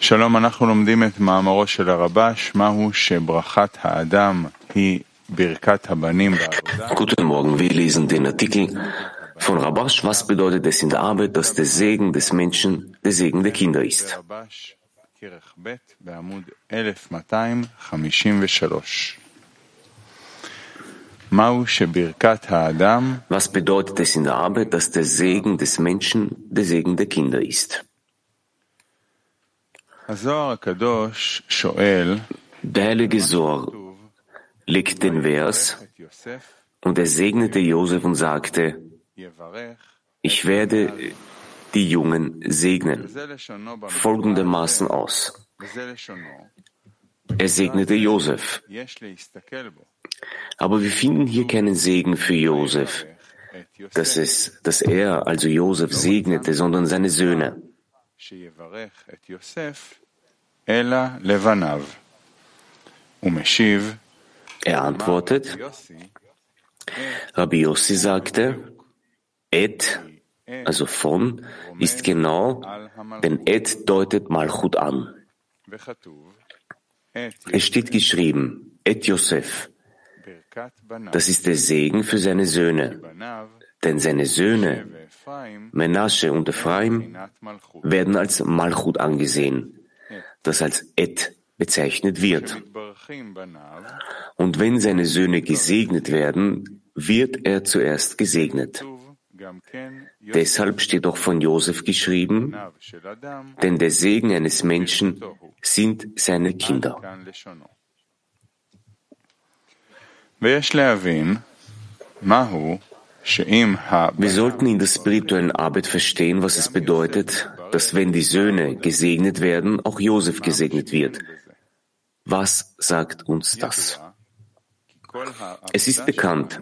שלום, אנחנו לומדים את מאמרו של הרבש, מהו שברכת האדם היא ברכת הבנים בעבודה. Guten Morgen, wir lesen den Artikel von Rabash. Was bedeutet es in der Arbeit, dass der Segen des Menschen der Segen der Kinder ist? רבש, כרך ב' בעמוד 1253. מהו שברכת האדם Was bedeutet es in der Arbeit, dass der Segen des Menschen der Segen der Kinder ist? Der heilige Sohr legt den Vers und er segnete Josef und sagte, ich werde die Jungen segnen, folgendermaßen aus. Er segnete Josef. Aber wir finden hier keinen Segen für Josef, dass, es, dass er, also Josef, segnete, sondern seine Söhne. Er antwortet, Rabbi Yossi sagte, Et, also von, ist genau, denn Et deutet Malchut an. Es steht geschrieben, Et Yosef. Das ist der Segen für seine Söhne. Denn seine Söhne, Menasche und Ephraim, werden als Malchut angesehen, das als Et bezeichnet wird. Und wenn seine Söhne gesegnet werden, wird er zuerst gesegnet. Deshalb steht auch von Josef geschrieben, denn der Segen eines Menschen sind seine Kinder. Wir sollten in der spirituellen Arbeit verstehen, was es bedeutet, dass wenn die Söhne gesegnet werden, auch Josef gesegnet wird. Was sagt uns das? Es ist bekannt,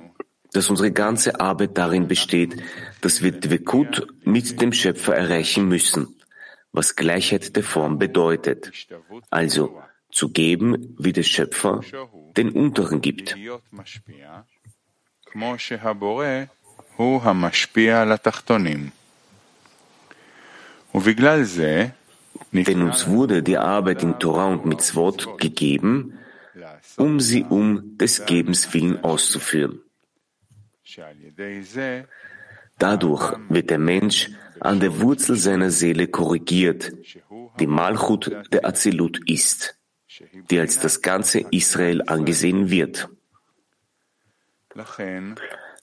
dass unsere ganze Arbeit darin besteht, dass wir Dvekut mit dem Schöpfer erreichen müssen, was Gleichheit der Form bedeutet, also zu geben, wie der Schöpfer den Unteren gibt. Denn uns wurde die Arbeit in Torah und Mitzvot gegeben, um sie um des Gebens willen auszuführen. Dadurch wird der Mensch an der Wurzel seiner Seele korrigiert, die Malchut der Azilut ist, die als das ganze Israel angesehen wird.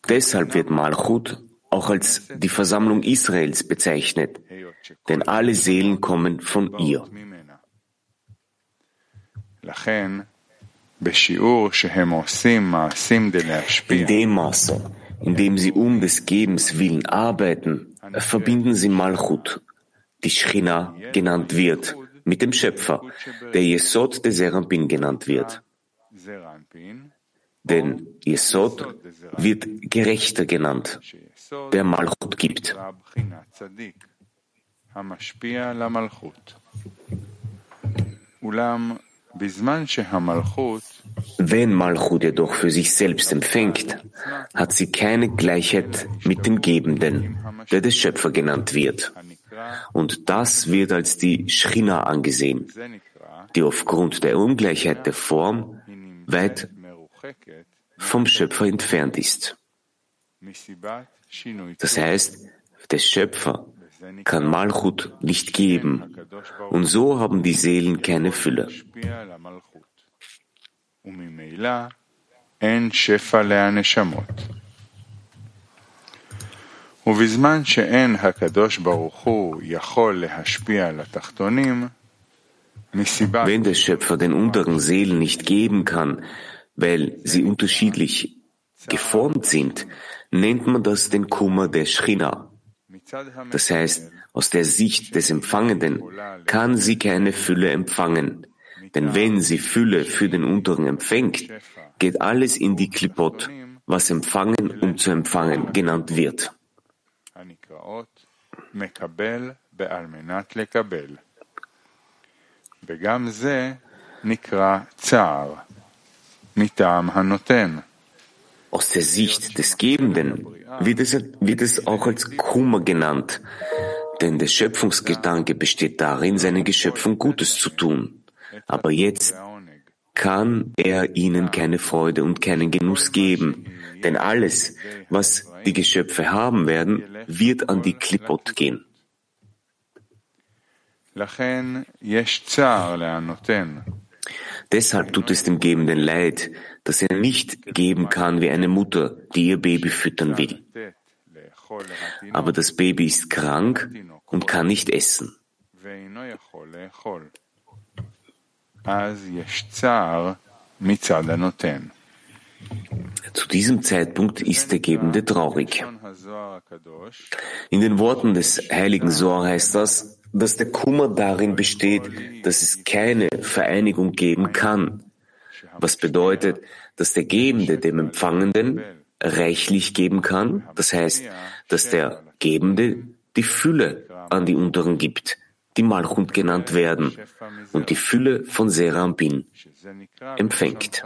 Deshalb wird Malchut auch als die Versammlung Israels bezeichnet, denn alle Seelen kommen von ihr. In dem Maße, in dem sie um des Gebens willen arbeiten, verbinden sie Malchut, die Schchina genannt wird, mit dem Schöpfer, der Yesod des Serampin genannt wird. Denn Yesod wird Gerechter genannt, der Malchut gibt נקרא בחינת צדיק, המשפיע על המלכות. אולם בזמן שהמלכות Wenn Malchut jedoch für sich selbst empfängt, hat sie keine Gleichheit mit dem Gebenden, der der Schöpfer genannt wird. הנקרא, Und das wird als die Schchina angesehen, זה נקרא, die aufgrund der Ungleichheit der Form היא נמצאת weit מרוחקת vom Schöpfer entfernt ist. מסיבת שינוי Das heißt, der Schöpfer וזה נקרא kann Malchut nicht geben. הקדוש ברוך Und so haben die Seelen keine Fülle. משפיע על המלכות. וממילא אין שפע לנשמות. ובזמן שאין הקדוש ברוך הוא יכול להשפיע על התחתונים, מסיבה Wenn der Schöpfer den unteren Seelen nicht geben kann, weil sie unterschiedlich geformt sind, nennt man das den Kummer der Schchina. מצד Das heißt, aus der Sicht des Empfangenden kann sie keine Fülle empfangen. Denn wenn sie Fülle für den Unteren empfängt, geht alles in die Klipot, was empfangen um zu empfangen genannt wird. הנקראות מקבל בעל מנת לקבל. וגם זה נקרא צער, מטעם הנותן. Aus der Sicht des Gebenden wird es, wird es auch als Kummer genannt, Denn der Schöpfungsgedanke besteht darin, seinen Geschöpfen Gutes zu tun. Aber jetzt kann er ihnen keine Freude und keinen Genuss geben, denn alles, was die Geschöpfe haben werden, wird an die Klippot gehen. Deshalb tut es dem Gebenden leid, dass er nicht geben kann wie eine Mutter, die ihr Baby füttern will. Aber das Baby ist krank und kann nicht essen. Zu diesem Zeitpunkt ist der Gebende traurig. In den Worten des heiligen Sohr heißt das, dass der Kummer darin besteht, dass es keine Vereinigung geben kann, was bedeutet, dass der Gebende dem Empfangenden reichlich geben kann, das heißt, dass der Gebende die Fülle an die Unteren gibt, die Malchut genannt werden, und die Fülle von Serambin empfängt.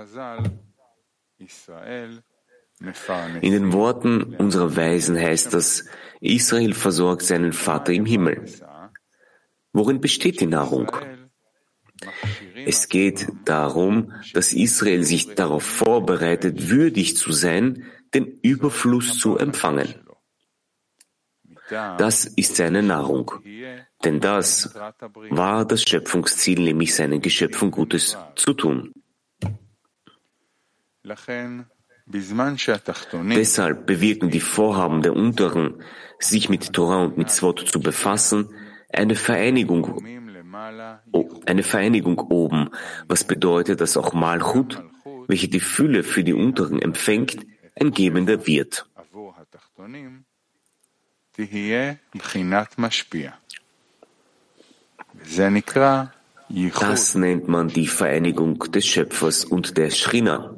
In den Worten unserer Weisen heißt das, Israel versorgt seinen Vater im Himmel. Worin besteht die Nahrung? Es geht darum, dass Israel sich darauf vorbereitet, würdig zu sein, den Überfluss zu empfangen. Das ist seine Nahrung, denn das war das Schöpfungsziel, nämlich seinen Geschöpfen Gutes zu tun. Deshalb bewirken die Vorhaben der Unteren, sich mit Torah und mit Swot zu befassen, eine Vereinigung, eine Vereinigung oben, was bedeutet, dass auch Malchut, welche die Fülle für die Unteren empfängt, ein Gebender wird. Das nennt man die Vereinigung des Schöpfers und der Schrina.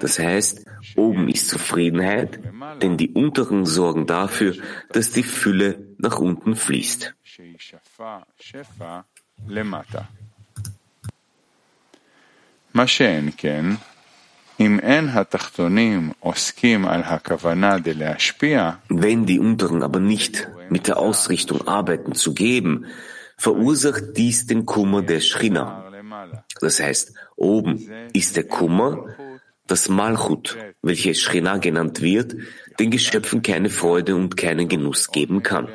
Das heißt, oben ist Zufriedenheit, denn die unteren sorgen dafür, dass die Fülle nach unten fließt. Wenn die unteren aber nicht mit der Ausrichtung arbeiten zu geben, verursacht dies den Kummer der Schrina. Das heißt, oben ist der Kummer, das Malchut, welches Schrina genannt wird, den Geschöpfen keine Freude und keinen Genuss geben kann.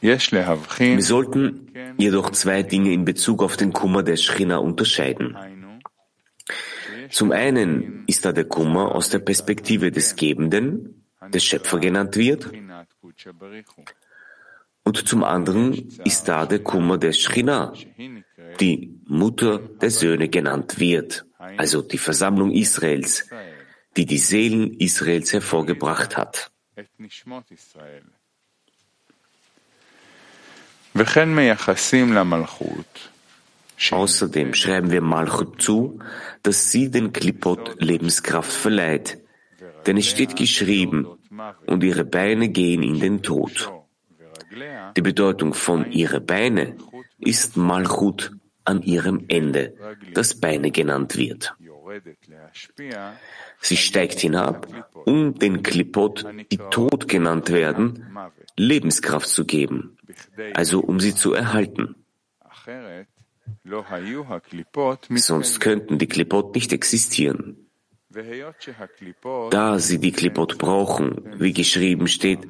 Wir sollten jedoch zwei Dinge in Bezug auf den Kummer der Schrina unterscheiden. Zum einen ist da der Kummer aus der Perspektive des Gebenden, des Schöpfer genannt wird, und zum anderen ist da der Kummer der Schrina, die Mutter der Söhne genannt wird, also die Versammlung Israels, die die Seelen Israels hervorgebracht hat. Außerdem schreiben wir Malchut zu, dass sie den Klippot Lebenskraft verleiht. Denn es steht geschrieben, und ihre Beine gehen in den Tod. Die Bedeutung von ihre Beine ist Malchut an ihrem Ende, das Beine genannt wird. Sie steigt hinab, um den Klippot, die Tod genannt werden, Lebenskraft zu geben, also um sie zu erhalten. Sonst könnten die Klippot nicht existieren. Da sie die Klippot brauchen, wie geschrieben steht,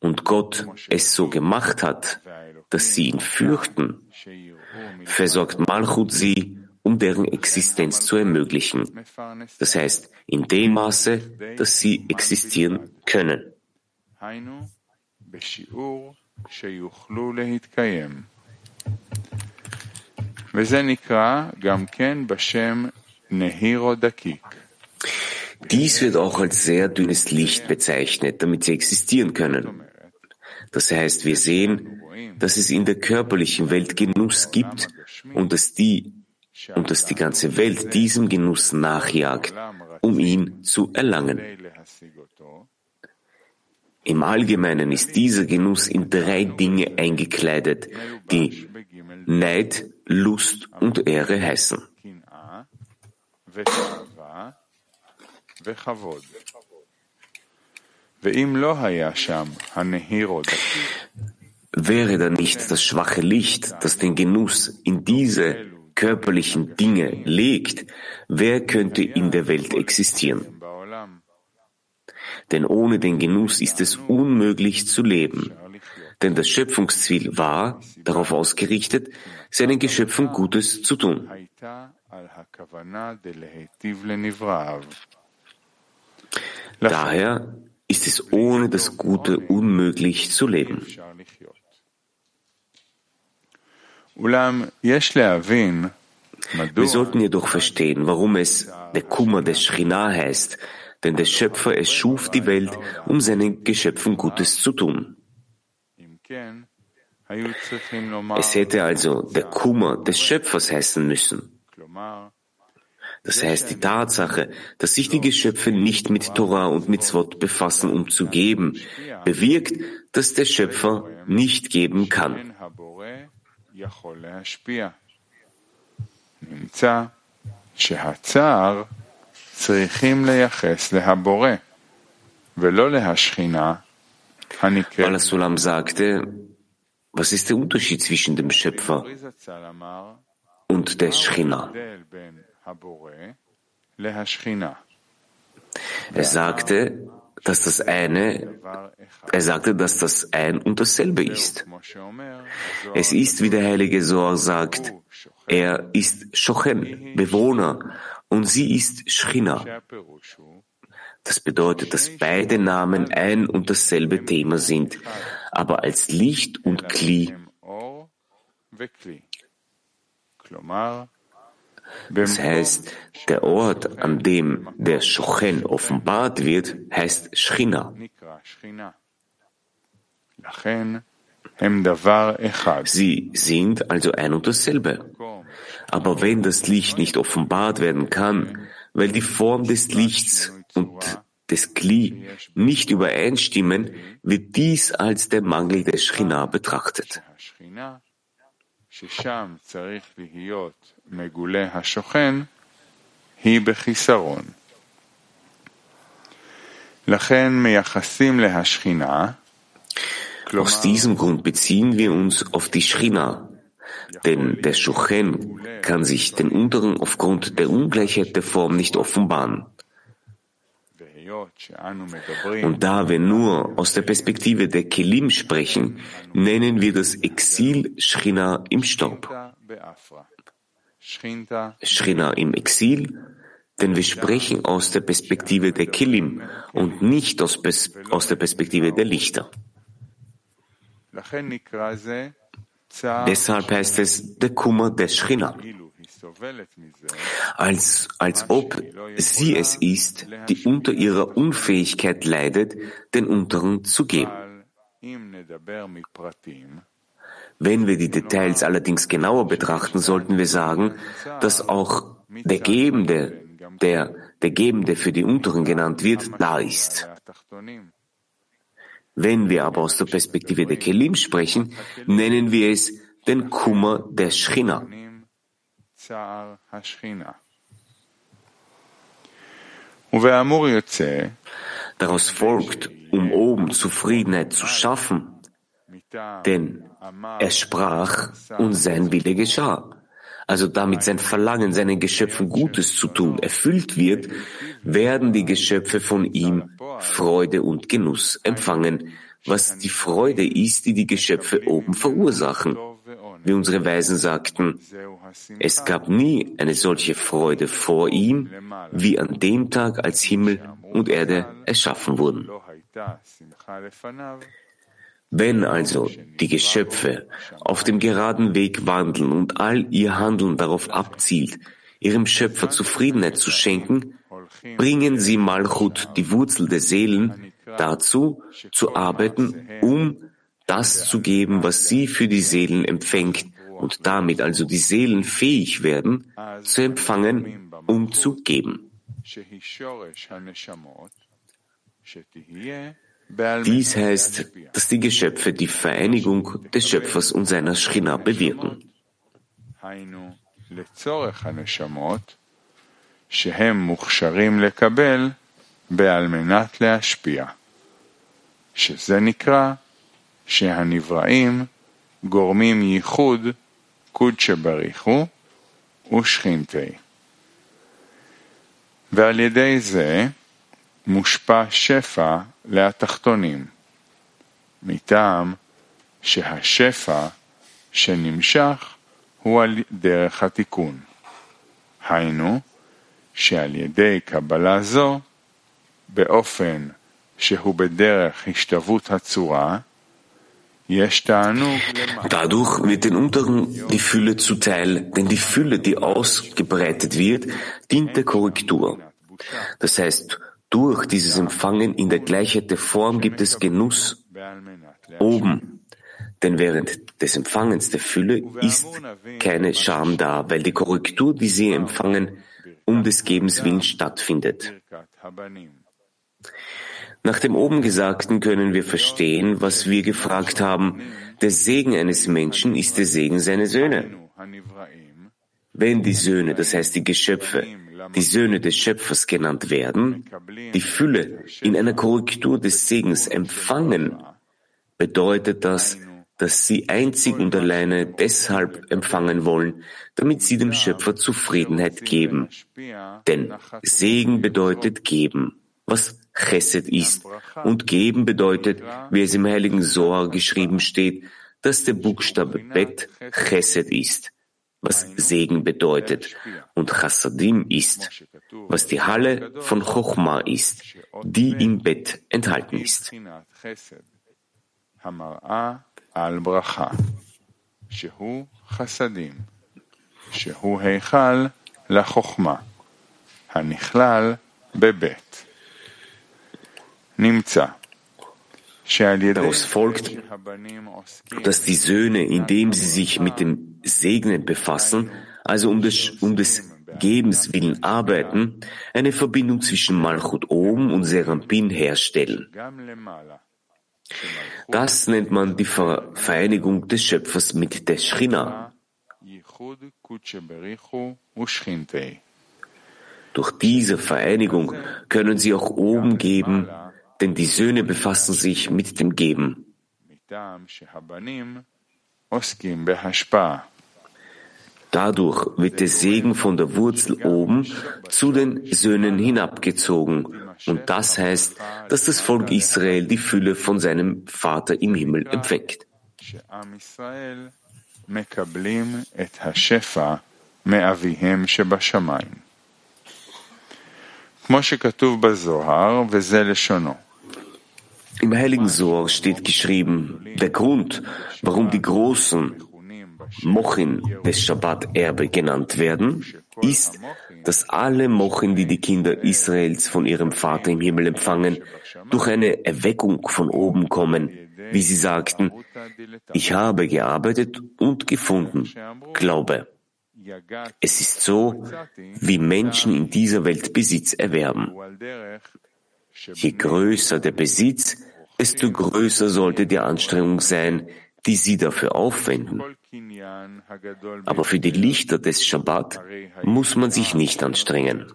und Gott es so gemacht hat, dass sie ihn fürchten, versorgt Malchut sie, um deren Existenz zu ermöglichen. Das heißt, in dem Maße, dass sie existieren können. Dies wird auch als sehr dünnes Licht bezeichnet, damit sie existieren können. Das heißt, wir sehen, dass es in der körperlichen Welt Genuss gibt und dass die und dass die ganze Welt diesem Genuss nachjagt, um ihn zu erlangen. Im Allgemeinen ist dieser Genuss in drei Dinge eingekleidet, die Neid, Lust und Ehre heißen. Wäre da nicht das schwache Licht, das den Genuss in diese körperlichen Dinge legt, wer könnte in der Welt existieren? Denn ohne den Genuss ist es unmöglich zu leben. Denn das Schöpfungsziel war darauf ausgerichtet, seinen Geschöpfen Gutes zu tun. Daher ist es ohne das Gute unmöglich zu leben. Wir sollten jedoch verstehen, warum es der Kummer des Shrina heißt, denn der Schöpfer es schuf die Welt, um seinen Geschöpfen Gutes zu tun. Es hätte also der Kummer des Schöpfers heißen müssen. Das heißt, die Tatsache, dass sich die Geschöpfe nicht mit Torah und Mitzvot befassen, um zu geben, bewirkt, dass der Schöpfer nicht geben kann. Balasulam sagte, was ist der Unterschied zwischen dem Schöpfer und der Schchina? Er sagte, dass das eine, er sagte, dass das ein und dasselbe ist. Es ist, wie der heilige Sohr sagt, er ist Shochen, Bewohner, und sie ist Schchina. Das bedeutet, dass beide Namen ein und dasselbe Thema sind, aber als Licht und Kli. Das heißt, der Ort, an dem der Shochen offenbart wird, heißt Schchina. Sie sind also ein und dasselbe. Aber wenn das Licht nicht offenbart werden kann, weil die Form des Lichts und des Kli nicht übereinstimmen, wird dies als der Mangel der Schchina betrachtet. Aus diesem Grund beziehen wir uns auf die Schchina, denn der Schuchen kann sich den Unteren aufgrund der Ungleichheit der Form nicht offenbaren. Und da wir nur aus der Perspektive der Kelim sprechen, nennen wir das Exil Shrina im Staub. Shrina im Exil, denn wir sprechen aus der Perspektive der Kelim und nicht aus, aus der Perspektive der Lichter. Deshalb heißt es der Kummer der Shrina als, als ob sie es ist, die unter ihrer Unfähigkeit leidet, den Unteren zu geben. Wenn wir die Details allerdings genauer betrachten, sollten wir sagen, dass auch der Gebende, der der Gebende für die Unteren genannt wird, da ist. Wenn wir aber aus der Perspektive der Kelim sprechen, nennen wir es den Kummer der Schchina. Daraus folgt, um oben Zufriedenheit zu schaffen, denn er sprach und sein Wille geschah. Also damit sein Verlangen, seinen Geschöpfen Gutes zu tun, erfüllt wird, werden die Geschöpfe von ihm Freude und Genuss empfangen, was die Freude ist, die die Geschöpfe oben verursachen wie unsere Weisen sagten, es gab nie eine solche Freude vor ihm, wie an dem Tag, als Himmel und Erde erschaffen wurden. Wenn also die Geschöpfe auf dem geraden Weg wandeln und all ihr Handeln darauf abzielt, ihrem Schöpfer Zufriedenheit zu schenken, bringen sie Malchut, die Wurzel der Seelen, dazu, zu arbeiten, um das zu geben, was sie für die Seelen empfängt und damit also die Seelen fähig werden, zu empfangen, um zu geben. Dies heißt, dass die Geschöpfe die Vereinigung des Schöpfers und seiner Schrina bewirken. שהם מוכשרים לקבל בעל מנת להשפיע, שזה נקרא שהנבראים גורמים ייחוד קודשא בריחו ושכינתי. ועל ידי זה מושפע שפע להתחתונים, מטעם שהשפע שנמשך הוא על דרך התיקון. היינו, שעל ידי קבלה זו, באופן שהוא בדרך השתוות הצורה, Dadurch wird den Unteren die Fülle zuteil, denn die Fülle, die ausgebreitet wird, dient der Korrektur. Das heißt, durch dieses Empfangen in der Gleichheit der Form gibt es Genuss oben. Denn während des Empfangens der Fülle ist keine Scham da, weil die Korrektur, die sie empfangen, um des Gebens willen stattfindet. Nach dem oben Gesagten können wir verstehen, was wir gefragt haben. Der Segen eines Menschen ist der Segen seiner Söhne. Wenn die Söhne, das heißt die Geschöpfe, die Söhne des Schöpfers genannt werden, die Fülle in einer Korrektur des Segens empfangen, bedeutet das, dass sie einzig und alleine deshalb empfangen wollen, damit sie dem Schöpfer Zufriedenheit geben. Denn Segen bedeutet geben was Chesed ist. Und geben bedeutet, wie es im heiligen Sohar geschrieben steht, dass der Buchstabe Bet Chesed ist, was Segen bedeutet, und Chassadim ist, was die Halle von Chochma ist, die im Bett enthalten ist. שהוא היכל לחוכמה, הנכלל בבית. Daraus folgt, dass die Söhne, indem sie sich mit dem Segnen befassen, also um des, um des Gebens willen arbeiten, eine Verbindung zwischen Malchut oben und Serampin herstellen. Das nennt man die Vereinigung des Schöpfers mit der Schrina. Durch diese Vereinigung können sie auch oben geben, denn die Söhne befassen sich mit dem Geben. Dadurch wird der Segen von der Wurzel oben zu den Söhnen hinabgezogen. Und das heißt, dass das Volk Israel die Fülle von seinem Vater im Himmel empfängt. Im Heiligen Sohr steht geschrieben, der Grund, warum die Großen Mochin des Shabbat-Erbe genannt werden, ist, dass alle Mochin, die die Kinder Israels von ihrem Vater im Himmel empfangen, durch eine Erweckung von oben kommen, wie sie sagten, ich habe gearbeitet und gefunden, Glaube. Es ist so, wie Menschen in dieser Welt Besitz erwerben. Je größer der Besitz, desto größer sollte die Anstrengung sein, die sie dafür aufwenden. Aber für die Lichter des Shabbat muss man sich nicht anstrengen.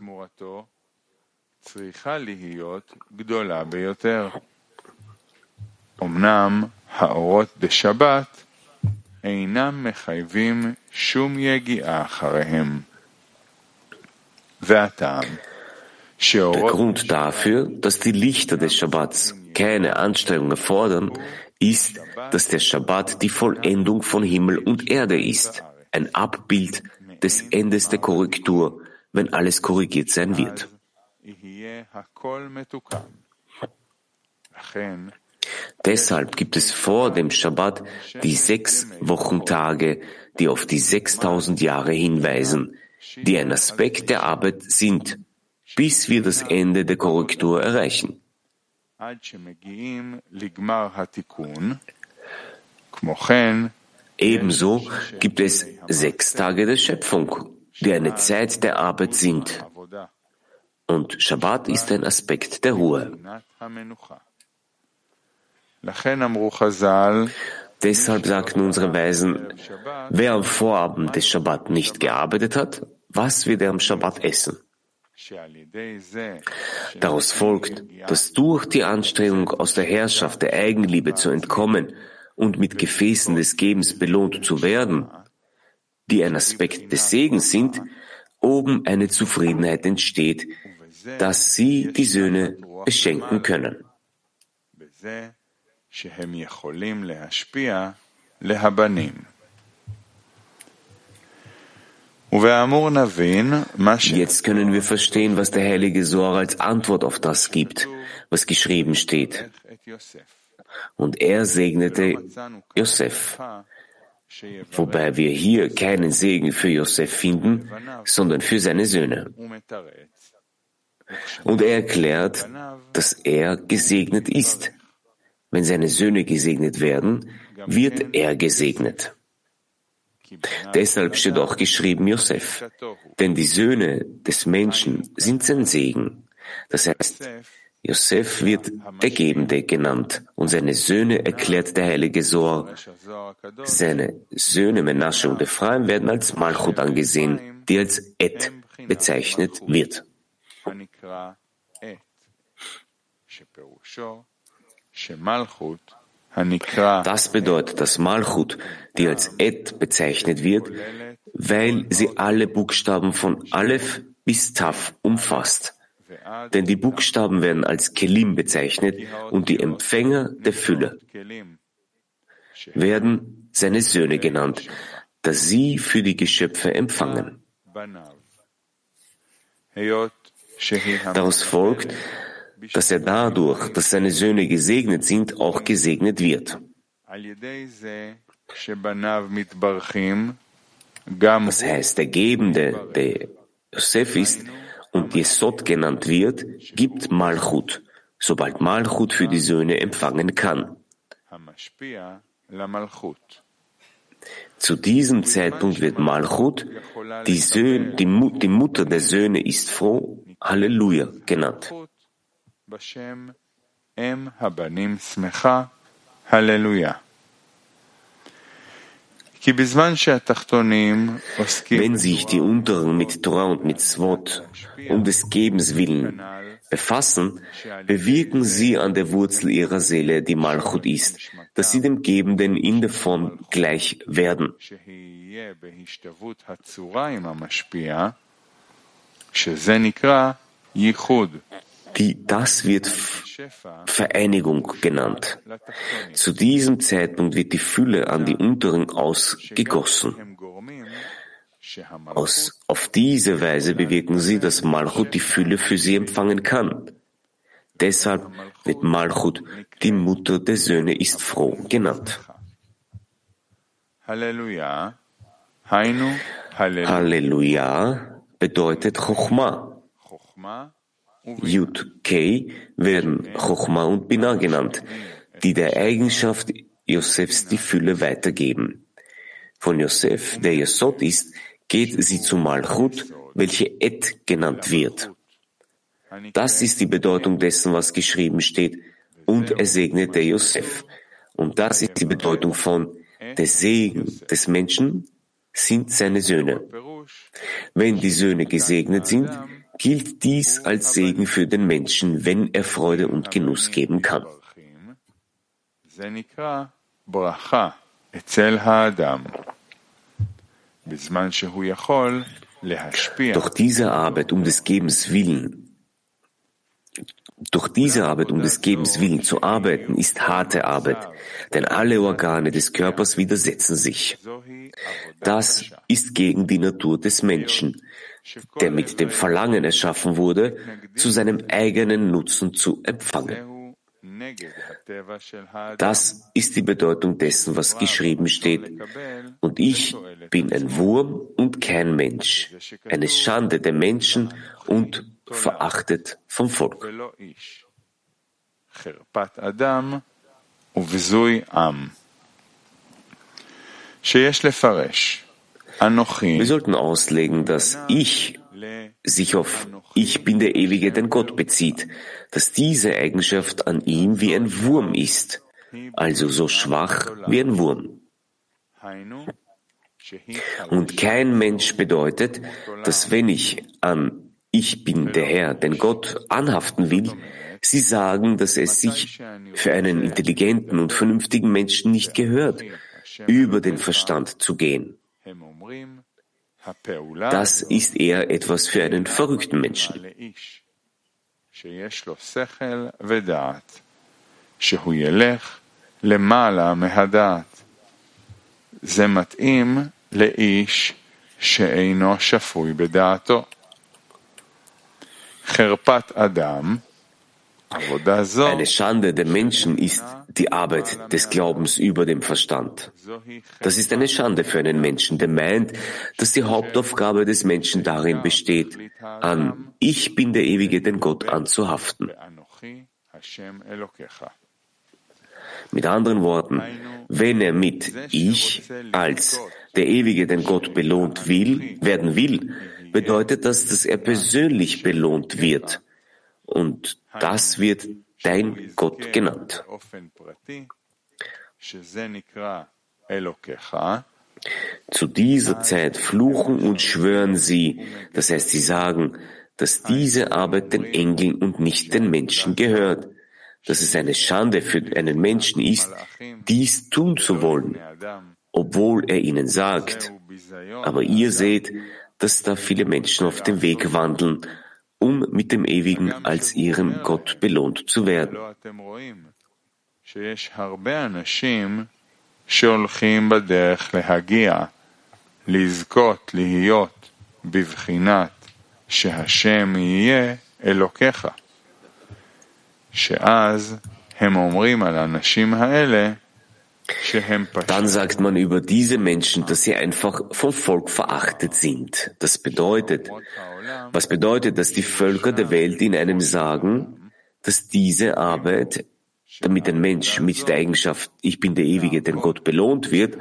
אמנם האורות בשבת אינם מחייבים שום יגיעה אחריהם. והטעם der Grund dafür, dass die Lichter des Schabbats keine Anstrengung erfordern, ist, dass der Schabbat die Vollendung von Himmel und Erde ist, ein Abbild des Endes der Korrektur, wenn alles korrigiert sein wird. Deshalb gibt es vor dem Schabbat die sechs Wochentage, die auf die 6000 Jahre hinweisen, die ein Aspekt der Arbeit sind, bis wir das Ende der Korrektur erreichen. Ebenso gibt es sechs Tage der Schöpfung, die eine Zeit der Arbeit sind. Und Shabbat ist ein Aspekt der Ruhe. Deshalb sagten unsere Weisen, wer am Vorabend des Shabbat nicht gearbeitet hat, was wird er am Shabbat essen? Daraus folgt, dass durch die Anstrengung aus der Herrschaft der Eigenliebe zu entkommen und mit Gefäßen des Gebens belohnt zu werden, die ein Aspekt des Segens sind, oben eine Zufriedenheit entsteht, dass sie die Söhne beschenken können. Jetzt können wir verstehen, was der heilige Sohr als Antwort auf das gibt, was geschrieben steht. Und er segnete Josef, wobei wir hier keinen Segen für Josef finden, sondern für seine Söhne. Und er erklärt, dass er gesegnet ist. Wenn seine Söhne gesegnet werden, wird er gesegnet. Deshalb steht auch geschrieben Josef, denn die Söhne des Menschen sind sein Segen. Das heißt, Josef wird der Gebende genannt und seine Söhne erklärt der heilige Sohr. Seine Söhne Menasche und Ephraim werden als Malchut angesehen, die als Et bezeichnet wird. Das bedeutet, dass Malchut, die als Et bezeichnet wird, weil sie alle Buchstaben von Aleph bis Taf umfasst. Denn die Buchstaben werden als Kelim bezeichnet und die Empfänger der Fülle werden seine Söhne genannt, da sie für die Geschöpfe empfangen. Daraus folgt, dass er dadurch, dass seine Söhne gesegnet sind, auch gesegnet wird. Das heißt, der Gebende, der Josef ist und Jesod genannt wird, gibt Malchut, sobald Malchut für die Söhne empfangen kann. Zu diesem Zeitpunkt wird Malchut, die, Söhne, die, die Mutter der Söhne ist froh, Halleluja genannt. Halleluja. Wenn sich die Unteren mit Torah und mit Swot um des Gebens willen befassen, bewirken sie an der Wurzel ihrer Seele, die Malchut ist, dass sie dem Gebenden in der Form gleich werden die, das wird Vereinigung genannt. Zu diesem Zeitpunkt wird die Fülle an die unteren ausgegossen. Aus, auf diese Weise bewirken sie, dass Malchut die Fülle für sie empfangen kann. Deshalb wird Malchut, die Mutter der Söhne, ist froh genannt. Halleluja. Halleluja bedeutet Chochma. Yud Kei werden Chochma und Binah genannt, die der Eigenschaft Josefs die Fülle weitergeben. Von Josef, der Yesod ist, geht sie zu Malchut, welche Et genannt wird. Das ist die Bedeutung dessen, was geschrieben steht, und er segnete Josef. Und das ist die Bedeutung von der Segen des Menschen sind seine Söhne. Wenn die Söhne gesegnet sind, gilt dies als Segen für den Menschen, wenn er Freude und Genuss geben kann. Doch diese Arbeit um des Gebens willen durch diese Arbeit um des Gebens willen zu arbeiten, ist harte Arbeit, denn alle Organe des Körpers widersetzen sich. Das ist gegen die Natur des Menschen, der mit dem Verlangen erschaffen wurde, zu seinem eigenen Nutzen zu empfangen. Das ist die Bedeutung dessen, was geschrieben steht. Und ich bin ein Wurm und kein Mensch, eine Schande der Menschen und verachtet vom Volk. Wir sollten auslegen, dass ich sich auf Ich bin der Ewige, den Gott bezieht, dass diese Eigenschaft an ihm wie ein Wurm ist, also so schwach wie ein Wurm. Und kein Mensch bedeutet, dass wenn ich an ich bin der Herr, den Gott anhaften will, sie sagen, dass es sich für einen intelligenten und vernünftigen Menschen nicht gehört, über den Verstand zu gehen. Das ist eher etwas für einen verrückten Menschen. זה מתאים לאיש שאינו שפוי בדעתו. חרפת אדם eine Schande der Menschen ist die Arbeit des Glaubens über dem Verstand. Das ist eine Schande für einen Menschen, der meint, dass die Hauptaufgabe des Menschen darin besteht, an Ich bin der Ewige, den Gott anzuhaften. Mit anderen Worten, wenn er mit Ich als der Ewige, den Gott belohnt will, werden will, bedeutet das, dass er persönlich belohnt wird und das wird dein Gott genannt. Zu dieser Zeit fluchen und schwören sie, das heißt, sie sagen, dass diese Arbeit den Engeln und nicht den Menschen gehört, dass es eine Schande für einen Menschen ist, dies tun zu wollen, obwohl er ihnen sagt. Aber ihr seht, dass da viele Menschen auf dem Weg wandeln um mit dem Ewigen als ihrem Gott belohnt zu werden. שהולכים בדרך להגיע, לזכות להיות בבחינת שהשם יהיה אלוקיך. שאז הם אומרים על האנשים האלה dann sagt man über diese Menschen, dass sie einfach vom Volk verachtet sind. Das bedeutet, was bedeutet, dass die Völker der Welt in einem sagen, dass diese Arbeit, damit ein Mensch mit der Eigenschaft, ich bin der Ewige, den Gott belohnt wird,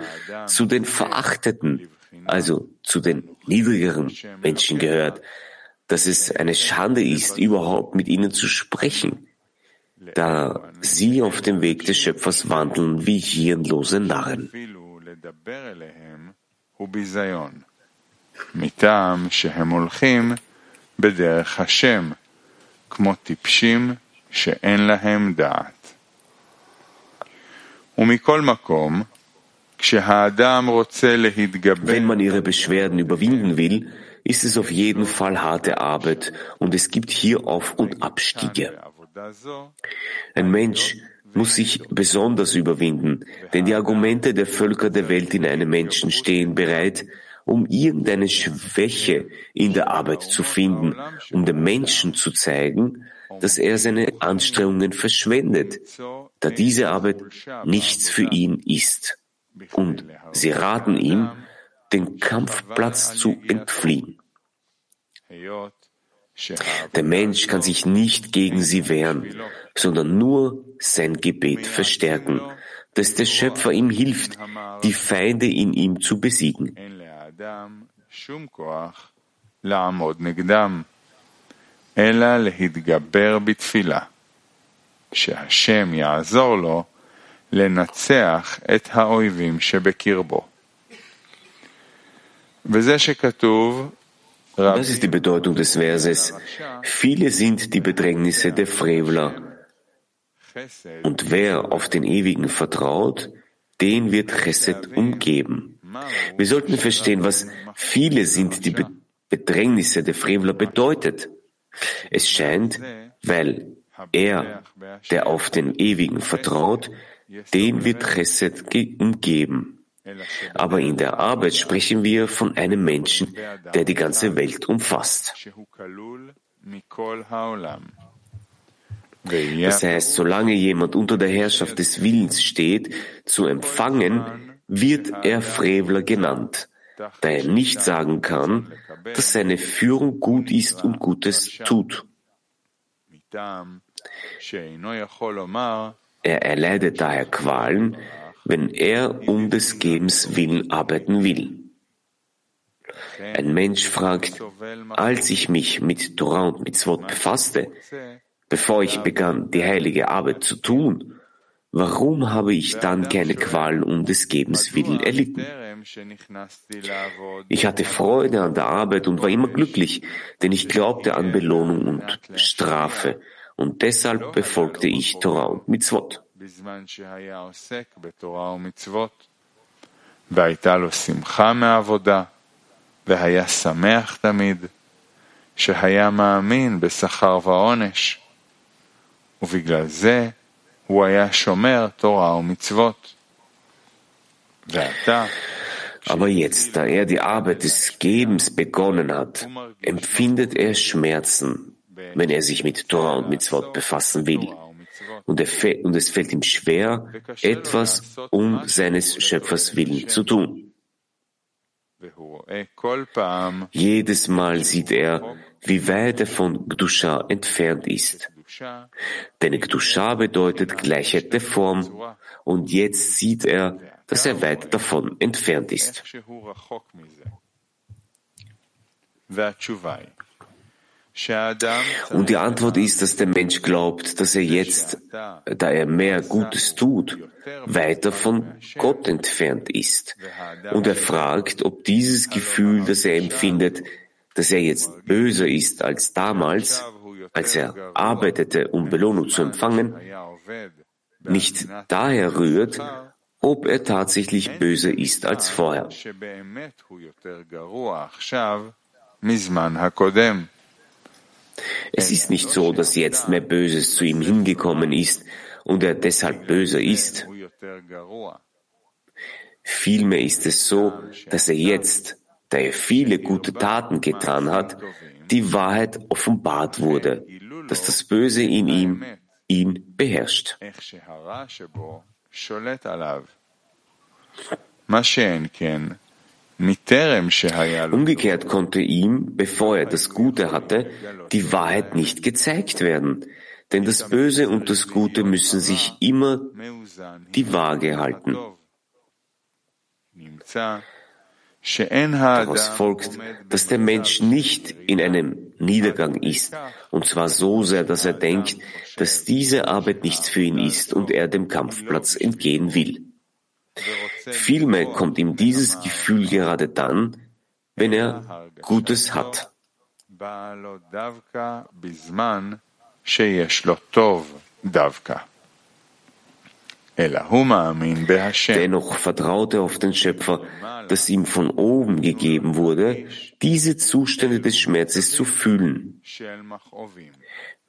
zu den Verachteten, also zu den niedrigeren Menschen gehört, dass es eine Schande ist, überhaupt mit ihnen zu sprechen da sie auf dem Weg des Schöpfers wandeln wie hirnlose Narren. Wenn man ihre Beschwerden überwinden will, ist es auf jeden Fall harte Arbeit und es gibt hier Auf- und Abstiege. Ein Mensch muss sich besonders überwinden, denn die Argumente der Völker der Welt in einem Menschen stehen bereit, um irgendeine Schwäche in der Arbeit zu finden, um dem Menschen zu zeigen, dass er seine Anstrengungen verschwendet, da diese Arbeit nichts für ihn ist. Und sie raten ihm, den Kampfplatz zu entfliehen. Der Mensch kann sich nicht gegen sie wehren, sondern nur sein Gebet verstärken, dass der Schöpfer ihm hilft, die Feinde in ihm zu besiegen. אלא להתגבר בתפילה, שהשם יעזור לו לנצח את האויבים שבקרבו. וזה שכתוב das ist die Bedeutung des Verses. Viele sind die Bedrängnisse der Frevler. Und wer auf den Ewigen vertraut, den wird Chesed umgeben. Wir sollten verstehen, was viele sind die Bedrängnisse der Frevler bedeutet. Es scheint, weil er, der auf den Ewigen vertraut, den wird Chesed umgeben. Aber in der Arbeit sprechen wir von einem Menschen, der die ganze Welt umfasst. Das heißt, solange jemand unter der Herrschaft des Willens steht, zu empfangen, wird er Frevler genannt, da er nicht sagen kann, dass seine Führung gut ist und Gutes tut. Er erleidet daher Qualen, wenn er um des Gebens willen arbeiten will. Ein Mensch fragt, als ich mich mit Torah und mit Mitzvot befasste, bevor ich begann, die heilige Arbeit zu tun, warum habe ich dann keine Qualen um des Gebens willen erlitten? Ich hatte Freude an der Arbeit und war immer glücklich, denn ich glaubte an Belohnung und Strafe, und deshalb befolgte ich Torah und Mitzvot. והייתה לו שמחה מעבודה, והיה שמח תמיד, שהיה מאמין בשכר ועונש, ובגלל זה הוא היה שומר תורה ומצוות. ועתה, Aber jetzt, da er die Arbeit des Gebens begonnen hat, empfindet er Schmerzen, wenn er sich mit Torah und Mitzvot befassen will. Und, und es fällt ihm schwer, etwas um seines Schöpfers willen zu tun. Jedes Mal sieht er, wie weit er von Gdusha entfernt ist. Denn Gdusha bedeutet Gleichheit der Form und jetzt sieht er, dass er weit davon entfernt ist. Und die Antwort ist, dass der Mensch glaubt, dass er jetzt, da er mehr Gutes tut, weiter von Gott entfernt ist. Und er fragt, ob dieses Gefühl, das er empfindet, dass er jetzt böser ist als damals, als er arbeitete, um Belohnung zu empfangen, nicht daher rührt, ob er tatsächlich böser ist als vorher. Es ist nicht so, dass jetzt mehr Böses zu ihm hingekommen ist und er deshalb böser ist. Vielmehr ist es so, dass er jetzt, da er viele gute Taten getan hat, die Wahrheit offenbart wurde, dass das Böse in ihm ihn beherrscht. Umgekehrt konnte ihm, bevor er das Gute hatte, die Wahrheit nicht gezeigt werden, denn das Böse und das Gute müssen sich immer die Waage halten. Daraus folgt, dass der Mensch nicht in einem Niedergang ist, und zwar so sehr, dass er denkt, dass diese Arbeit nichts für ihn ist und er dem Kampfplatz entgehen will. Vielmehr kommt ihm dieses Gefühl gerade dann, wenn er Gutes hat. Dennoch vertraut er auf den Schöpfer, dass ihm von oben gegeben wurde, diese Zustände des Schmerzes zu fühlen.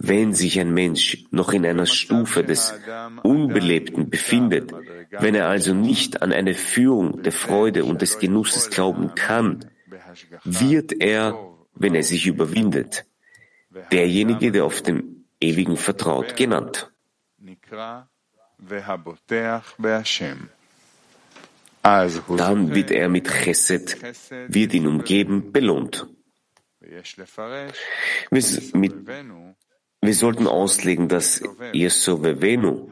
Wenn sich ein Mensch noch in einer Stufe des Unbelebten befindet, wenn er also nicht an eine Führung der Freude und des Genusses glauben kann, wird er, wenn er sich überwindet, derjenige, der auf dem Ewigen vertraut, genannt. Dann wird er mit Chesed, wird ihn umgeben, belohnt. Mit, wir sollten auslegen, dass Yesovevenu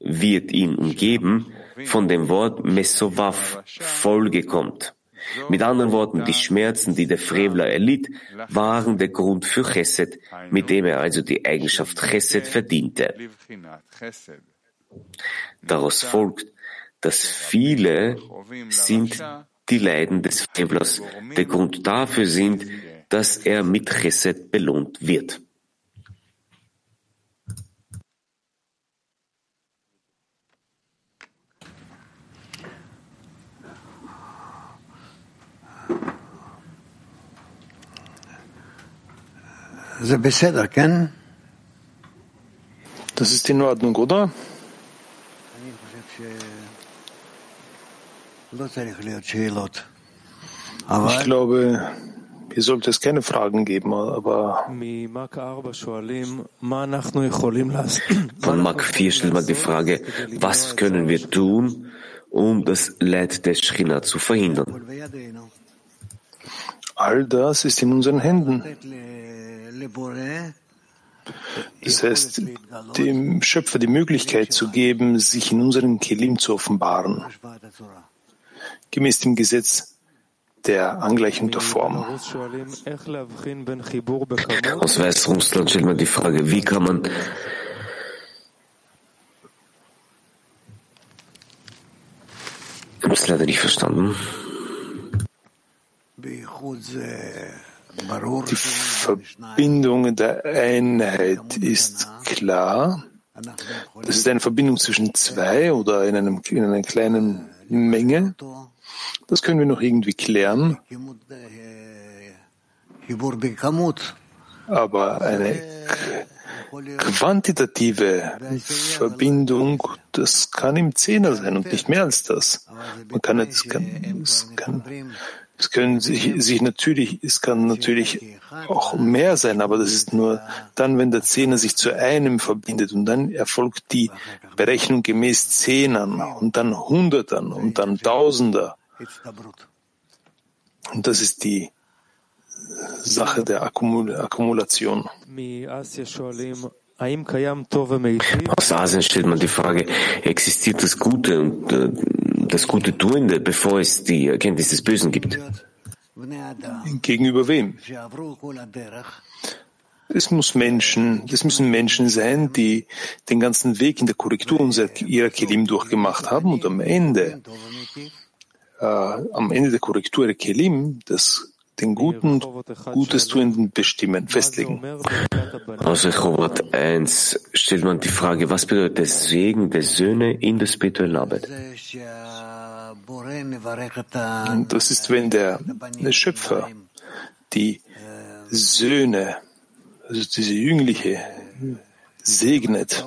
wird ihn umgeben, von dem Wort Mesovav Folge kommt. Mit anderen Worten, die Schmerzen, die der Frevler erlitt, waren der Grund für Chesed, mit dem er also die Eigenschaft Chesed verdiente. Daraus folgt, dass viele sind die Leiden des Frevlers der Grund dafür sind, dass er mit Chesed belohnt wird. Das ist in Ordnung, oder? Ich glaube, hier sollte es keine Fragen geben, aber von Mark 4 stellt man die Frage, was können wir tun, um das Leid der Schrina zu verhindern? All das ist in unseren Händen. Das heißt, dem Schöpfer die Möglichkeit zu geben, sich in unseren Kelim zu offenbaren, gemäß dem Gesetz der Angleichung der Form. Aus Weißrussland stellt man die Frage, wie kann man es leider nicht verstanden. Die Verbindung der Einheit ist klar. Das ist eine Verbindung zwischen zwei oder in, einem, in einer kleinen Menge. Das können wir noch irgendwie klären. Aber eine quantitative Verbindung, das kann im Zehner sein und nicht mehr als das. Man kann, es kann, es kann, es können sich, sich natürlich, es kann natürlich auch mehr sein, aber das ist nur dann, wenn der Zehner sich zu einem verbindet und dann erfolgt die Berechnung gemäß Zehnern und dann Hundertern und dann Tausender. Und das ist die Sache der Akkumul Akkumulation. Aus Asien stellt man die Frage, existiert das Gute und äh, das Gute Tuende, bevor es die Erkenntnis des Bösen gibt? Gegenüber wem? Es muss Menschen, das müssen Menschen sein, die den ganzen Weg in der Korrektur ihrer Kelim durchgemacht haben und am Ende, äh, am Ende der Korrektur ihrer Kelim, das den Guten Gutes Tuenden bestimmen, festlegen. Aus Rechovat 1 stellt man die Frage, was bedeutet der Segen der Söhne in der spirituellen Arbeit? Das ist, wenn der, der Schöpfer die Söhne, also diese Jüngliche, segnet.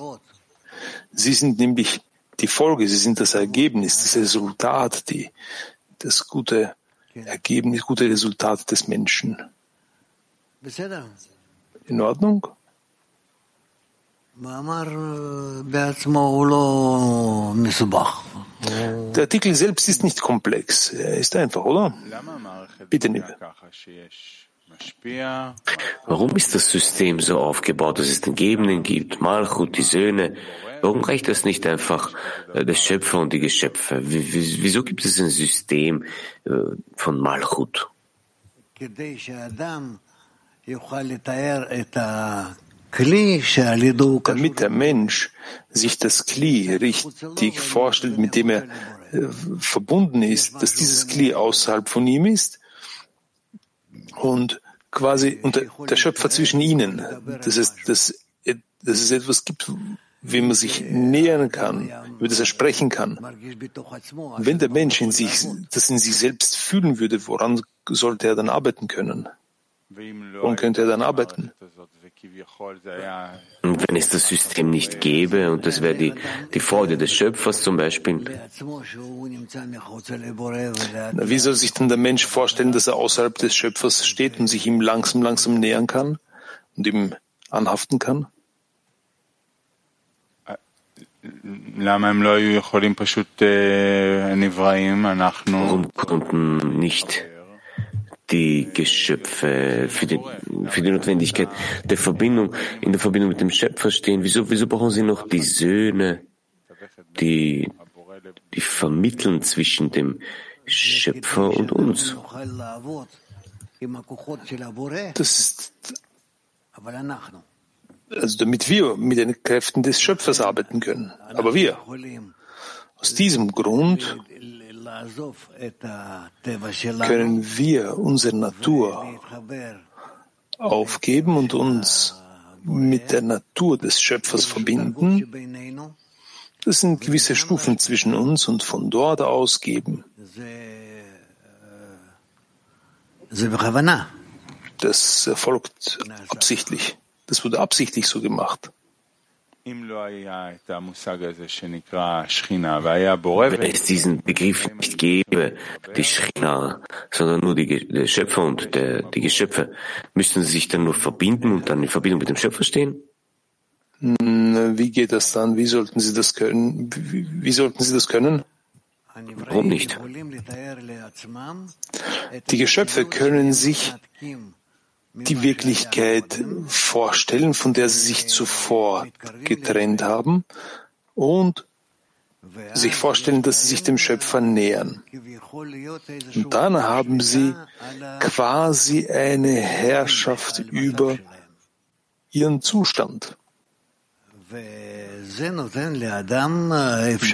Sie sind nämlich die Folge, sie sind das Ergebnis, das Resultat, die, das gute Ergebnis, gute Resultat des Menschen. In Ordnung? Der Artikel selbst ist nicht komplex. Er ist einfach, oder? Bitte, Nive. Warum ist das System so aufgebaut, dass es den Gebenden gibt, Malchut, die Söhne? Warum reicht das nicht einfach äh, der Schöpfer und die Geschöpfe? Wieso gibt es ein System äh, von Malchut? Damit der Mensch sich das Kli richtig vorstellt, mit dem er äh, verbunden ist, dass dieses Kli außerhalb von ihm ist und quasi unter der Schöpfer zwischen ihnen. Das heißt, dass, dass es etwas gibt, wie man sich nähern kann, über das er sprechen kann. Wenn der Mensch in sich, das in sich selbst fühlen würde, woran sollte er dann arbeiten können? Woran könnte er dann arbeiten? Und wenn es das System nicht gäbe, und das wäre die, die Freude des Schöpfers zum Beispiel, Na, wie soll sich denn der Mensch vorstellen, dass er außerhalb des Schöpfers steht und sich ihm langsam, langsam nähern kann und ihm anhaften kann? Warum konnten nicht die Geschöpfe für die, für die Notwendigkeit der Verbindung, in der Verbindung mit dem Schöpfer stehen? Wieso, wieso brauchen sie noch die Söhne, die, die vermitteln zwischen dem Schöpfer und uns? Das ist also damit wir mit den Kräften des Schöpfers arbeiten können. Aber wir, aus diesem Grund können wir unsere Natur aufgeben und uns mit der Natur des Schöpfers verbinden. Das sind gewisse Stufen zwischen uns und von dort aus geben. Das erfolgt absichtlich. Das wurde absichtlich so gemacht. Wenn es diesen Begriff nicht gäbe, die Schrina, sondern nur die, der Schöpfer und der, die Geschöpfe, müssten sie sich dann nur verbinden und dann in Verbindung mit dem Schöpfer stehen? Wie geht das dann? Wie sollten sie das können? Wie, wie sollten sie das können? Warum nicht? Die Geschöpfe können sich die Wirklichkeit vorstellen, von der sie sich zuvor getrennt haben und sich vorstellen, dass sie sich dem Schöpfer nähern. Und dann haben sie quasi eine Herrschaft über ihren Zustand.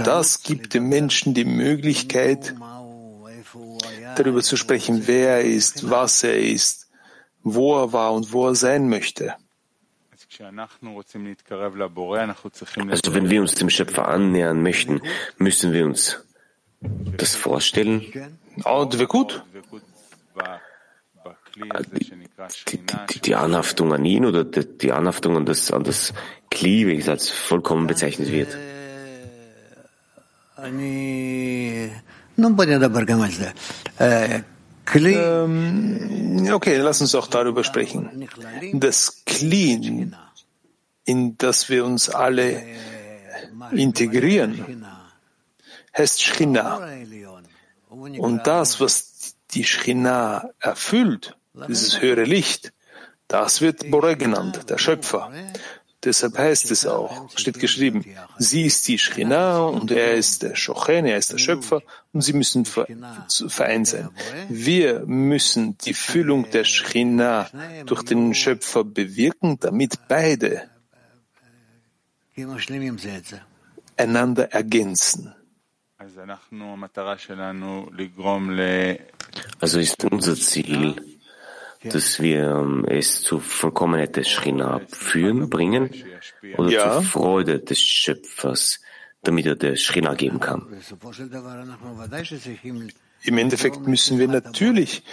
Das gibt dem Menschen die Möglichkeit, darüber zu sprechen, wer er ist, was er ist, wo er war und wo er sein möchte. Also wenn wir uns dem Schöpfer annähern möchten, müssen wir uns das vorstellen. Oh, das wäre gut. Die, die, die, Anhaftung an ihn oder die, die Anhaftung an das, an das Kli, wie gesagt, vollkommen bezeichnet wird. Ähm, okay, lass uns auch darüber sprechen. Das Kli, in das wir uns alle integrieren, heißt Shchina. Und das, was die Shchina erfüllt, dieses höhere Licht, das wird Bore genannt, der Schöpfer. Deshalb heißt es auch, steht geschrieben, sie ist die Shchina und er ist der Shochen, er ist der Schöpfer und sie müssen vereint sein. Wir müssen die Füllung der Shchina durch den Schöpfer bewirken, damit beide einander ergänzen. Also ist unser Ziel, dass wir ähm, es zur Vollkommenheit des Schrina führen, bringen oder ja. zur Freude des Schöpfers, damit er der Schrina geben kann. Im Endeffekt müssen wir natürlich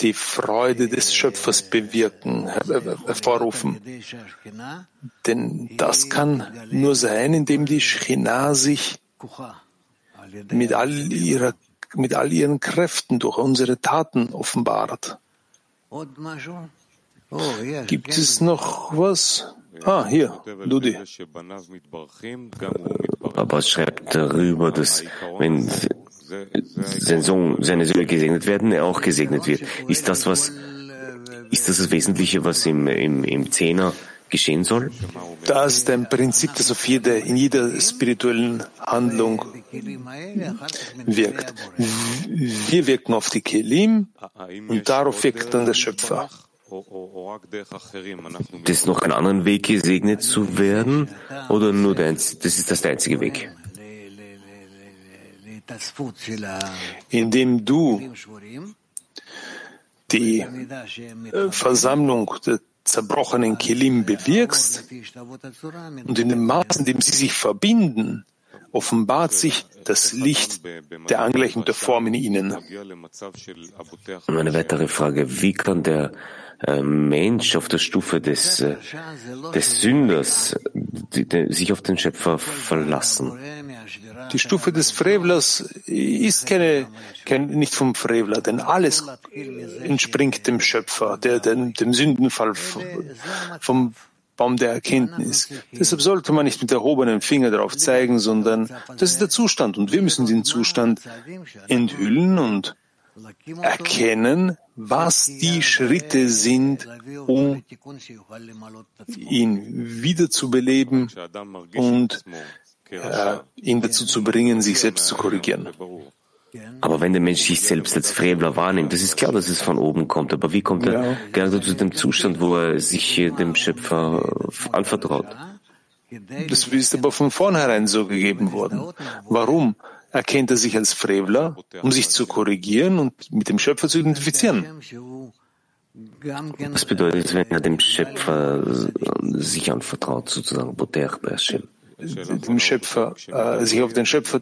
die Freude des Schöpfers bewirken, hervorrufen. Denn das kann nur sein, indem die Schchina sich mit all, ihrer, mit all ihren Kräften durch unsere Taten offenbart. Gibt es noch was? Ah, hier, Ludi. Papa schreibt darüber, dass wenn sein Sohn, seine Söhne gesegnet werden, er auch gesegnet wird. Ist das was, ist das das Wesentliche, was im, im, im Zehner geschehen soll? Das ist ein Prinzip, das auf jede, in jeder spirituellen Handlung wirkt. Wir wirken auf die Kelim und darauf wirkt dann der Schöpfer. Das ist noch ein anderer Weg, gesegnet zu werden, oder nur der, das ist das der einzige Weg? Indem du die äh, Versammlung der zerbrochenen Kelim bewirkst und in dem Maß, in dem sie sich verbinden, offenbart sich das Licht der Angleichung der Form in ihnen. Eine weitere Frage, wie kann der äh, Mensch auf der Stufe des, äh, des Sünders sich auf den Schöpfer verlassen? Die Stufe des Frevlers ist keine, kein, nicht vom Frevler, denn alles entspringt dem Schöpfer, der, dem, dem Sündenfall vom Baum der Erkenntnis. Deshalb sollte man nicht mit erhobenem Finger darauf zeigen, sondern das ist der Zustand und wir müssen den Zustand enthüllen und erkennen, was die Schritte sind, um ihn wiederzubeleben und äh, ihn dazu zu bringen, sich selbst zu korrigieren. Aber wenn der Mensch sich selbst als Frevler wahrnimmt, das ist klar, dass es von oben kommt. Aber wie kommt er ja. gerade zu dem Zustand, wo er sich dem Schöpfer anvertraut? Das ist aber von vornherein so gegeben worden. Warum erkennt er sich als Frevler, um sich zu korrigieren und mit dem Schöpfer zu identifizieren? Was bedeutet, wenn er dem Schöpfer sich anvertraut, sozusagen, Boter Hashem? Dem Schöpfer, äh, sich auf den Schöpfer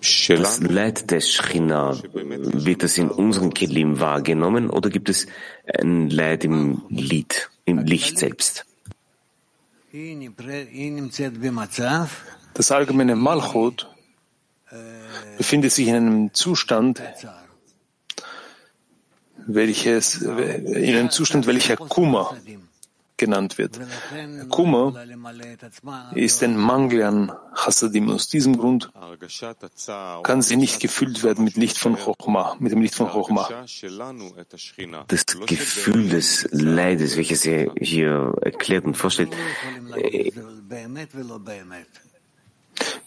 das Leid des Schchina, wird es in unseren Kelim wahrgenommen oder gibt es ein Leid im Lied, im Licht selbst? Das allgemeine Malchut befindet sich in einem Zustand, welches, in einem Zustand, welcher Kummer genannt wird. Kummer ist ein Mangel an Chassadim. Aus diesem Grund kann sie nicht gefüllt werden mit Licht von Chochma, mit dem Licht von Chochma. Das Gefühl des Leides, welches er hier erklärt und vorstellt,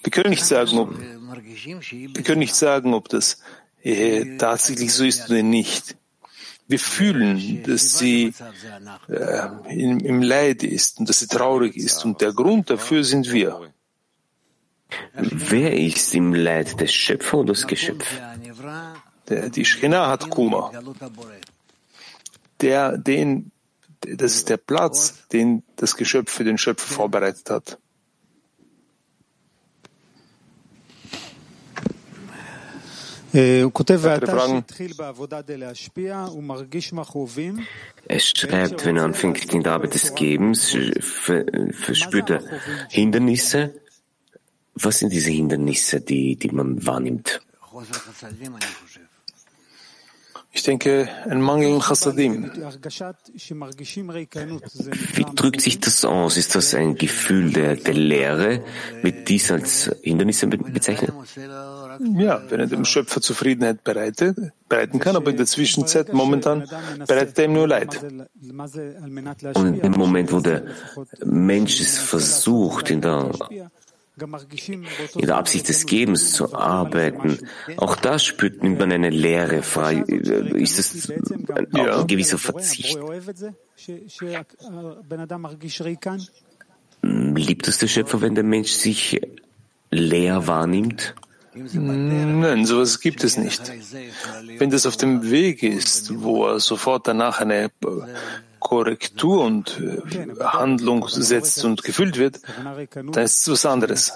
wir können nicht sagen, ob, wir können nicht sagen, ob das äh, tatsächlich so ist oder nicht. Wir fühlen, dass sie äh, im, im Leid ist und dass sie traurig ist. Und der Grund dafür sind wir. Wer ist im Leid, der Schöpfer oder das Geschöpf? Der, die Schchina hat Kummer. Der, den, das ist der Platz, den das Geschöpf für den Schöpfer vorbereitet hat. Er schreibt, wenn er anfängt in der Arbeit des Gebens, verspürt er Hindernisse. Was sind diese Hindernisse, die, die man wahrnimmt? Ich denke, ein Mangel in Chassadim. Wie drückt sich das aus? Ist das ein Gefühl der, der Leere? Wird dies als Hindernisse bezeichnet? Ja, wenn er dem Schöpfer Zufriedenheit bereitet, bereiten kann, aber in der Zwischenzeit momentan bereitet er ihm nur Leid. Und im Moment, wo der Mensch es versucht, in der in der Absicht des Gebens zu arbeiten. Auch da spürt man eine Leere frei. Ist es ein, ja. ein gewisser Verzicht? Liebt es der Schöpfer, wenn der Mensch sich leer wahrnimmt? Nein, sowas gibt es nicht. Wenn das auf dem Weg ist, wo er sofort danach eine Korrektur und äh, Handlung setzt und gefüllt wird, dann ist es was anderes.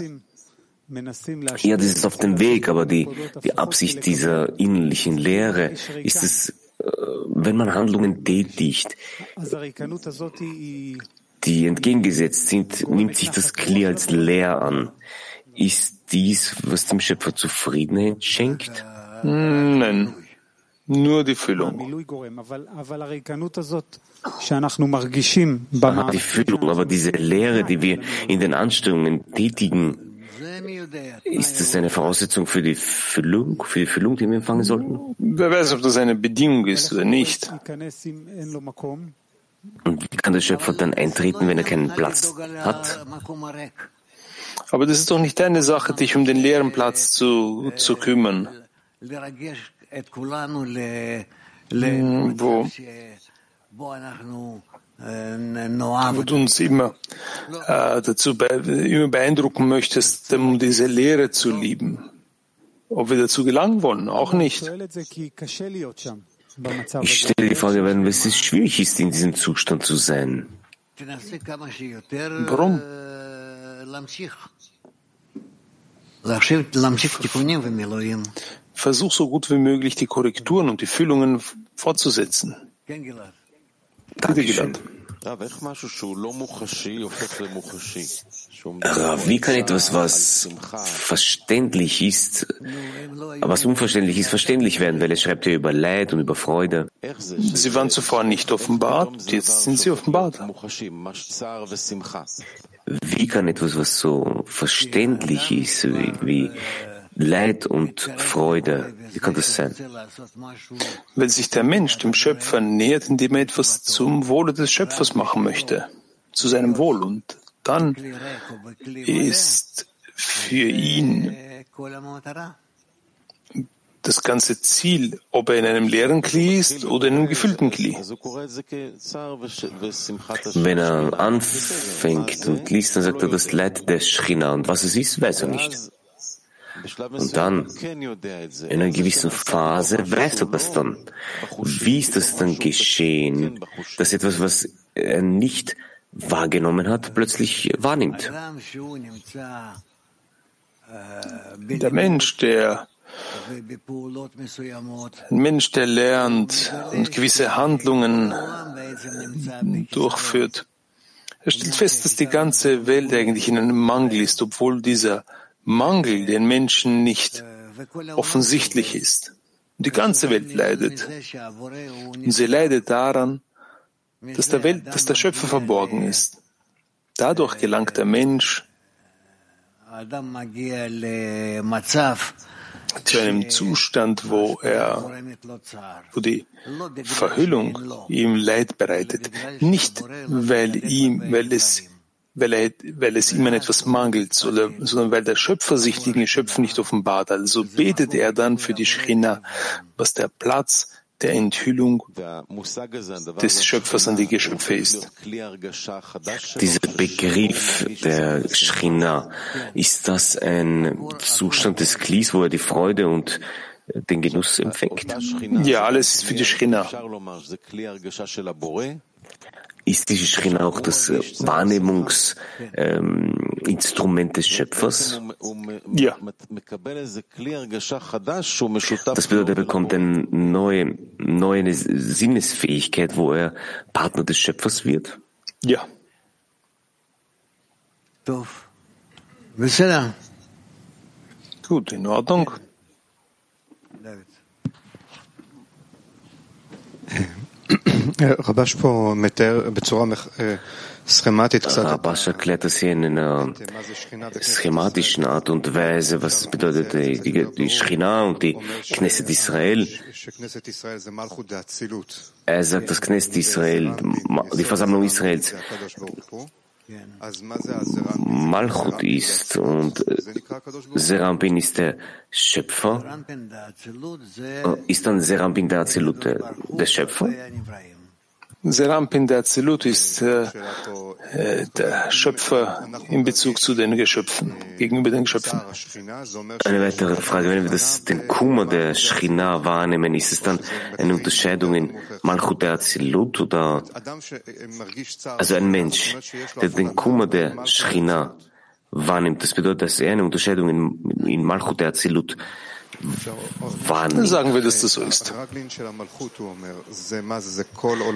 Ja, das ist auf dem Weg, aber die, die Absicht dieser innerlichen Lehre ist es, äh, wenn man Handlungen tätigt, die entgegengesetzt sind, nimmt sich das Kli als leer an. Ist dies, was dem Schöpfer Zufriedenheit schenkt? Nein, nur die Füllung. Die Füllung, aber diese Lehre, die wir in den Anstrengungen tätigen, ist das eine Voraussetzung für die Füllung, für die Füllung, die wir empfangen sollten? Wer weiß, ob das eine Bedingung ist oder nicht. Und wie kann der Schöpfer dann eintreten, wenn er keinen Platz hat? Aber das ist doch nicht deine Sache, dich um den leeren Platz zu, zu kümmern. Wo wo du uns immer äh, dazu be immer beeindrucken möchtest, um diese Lehre zu lieben. Ob wir dazu gelangen wollen, auch nicht. Ich stelle die Frage, wenn es schwierig ist, in diesem Zustand zu sein. Warum? Versuch so gut wie möglich die Korrekturen und die Füllungen fortzusetzen. Bitte, Gilad. Wie kann etwas, was verständlich ist, was unverständlich ist, verständlich werden? Weil er schreibt ja über Leid und über Freude. Sie waren zuvor nicht offenbart, jetzt sind sie offenbart. Wie kann etwas, was so verständlich ist, wie, wie Leid und Freude. Wie kann das sein? Weil sich der Mensch dem Schöpfer nähert, indem er etwas zum Wohle des Schöpfers machen möchte, zu seinem Wohl. Und dann ist für ihn das ganze Ziel, ob er in einem leeren Kli ist oder in einem gefüllten Kli. Wenn er anfängt und liest, dann sagt er das Leid der Schrina. Und was es ist, weiß er nicht. Und dann, in einer gewissen Phase, weißt du das dann. Wie ist das dann geschehen, dass etwas, was er nicht wahrgenommen hat, plötzlich wahrnimmt? Der Mensch, der ein Mensch, der lernt und gewisse Handlungen durchführt, er stellt fest, dass die ganze Welt eigentlich in einem Mangel ist, obwohl dieser Mangel den Menschen nicht offensichtlich ist. Die ganze Welt leidet. Und sie leidet daran, dass der, Welt, dass der Schöpfer verborgen ist. Dadurch gelangt der Mensch zu einem Zustand, wo er, wo die Verhüllung ihm Leid bereitet. Nicht, weil ihm, weil es weil, er, weil es ihm an etwas mangelt, sondern weil der Schöpfer sich die Geschöpfe nicht offenbart. Also betet er dann für die Schrina, was der Platz der Enthüllung des Schöpfers an die Geschöpfe ist. Dieser Begriff der Schrina, ist das ein Zustand des Klis, wo er die Freude und den Genuss empfängt? Ja, alles ist für die Schrina. Ist die Schrina auch das Wahrnehmungsinstrument ähm, des Schöpfers? Ja. Das bedeutet, er bekommt eine neue, neue Sinnesfähigkeit, wo er Partner des Schöpfers wird? Ja. Gut, in Ordnung. Rabash erklärt das hier in einer schematischen Art und Weise, was bedeutet die, die Schrina und die Knesset Israel. Er sagt, das Knesset Israel, die Versammlung Israels, Malchut ist und Serampin ist der Schöpfer. Ist dann Serampin der Azilut der Schöpfer? Serampin der Azilut ist äh, äh, der Schöpfer in Bezug zu den Geschöpfen, gegenüber den Geschöpfen. Eine weitere Frage, wenn wir das, den Kummer der Schrina wahrnehmen, ist es dann eine Unterscheidung in Malchut der Azilut oder, also ein Mensch, der den Kummer der Schrina wahrnimmt, das bedeutet, dass er eine Unterscheidung in, in Malchut der wahrnimmt. Sagen wir, dass das so ist.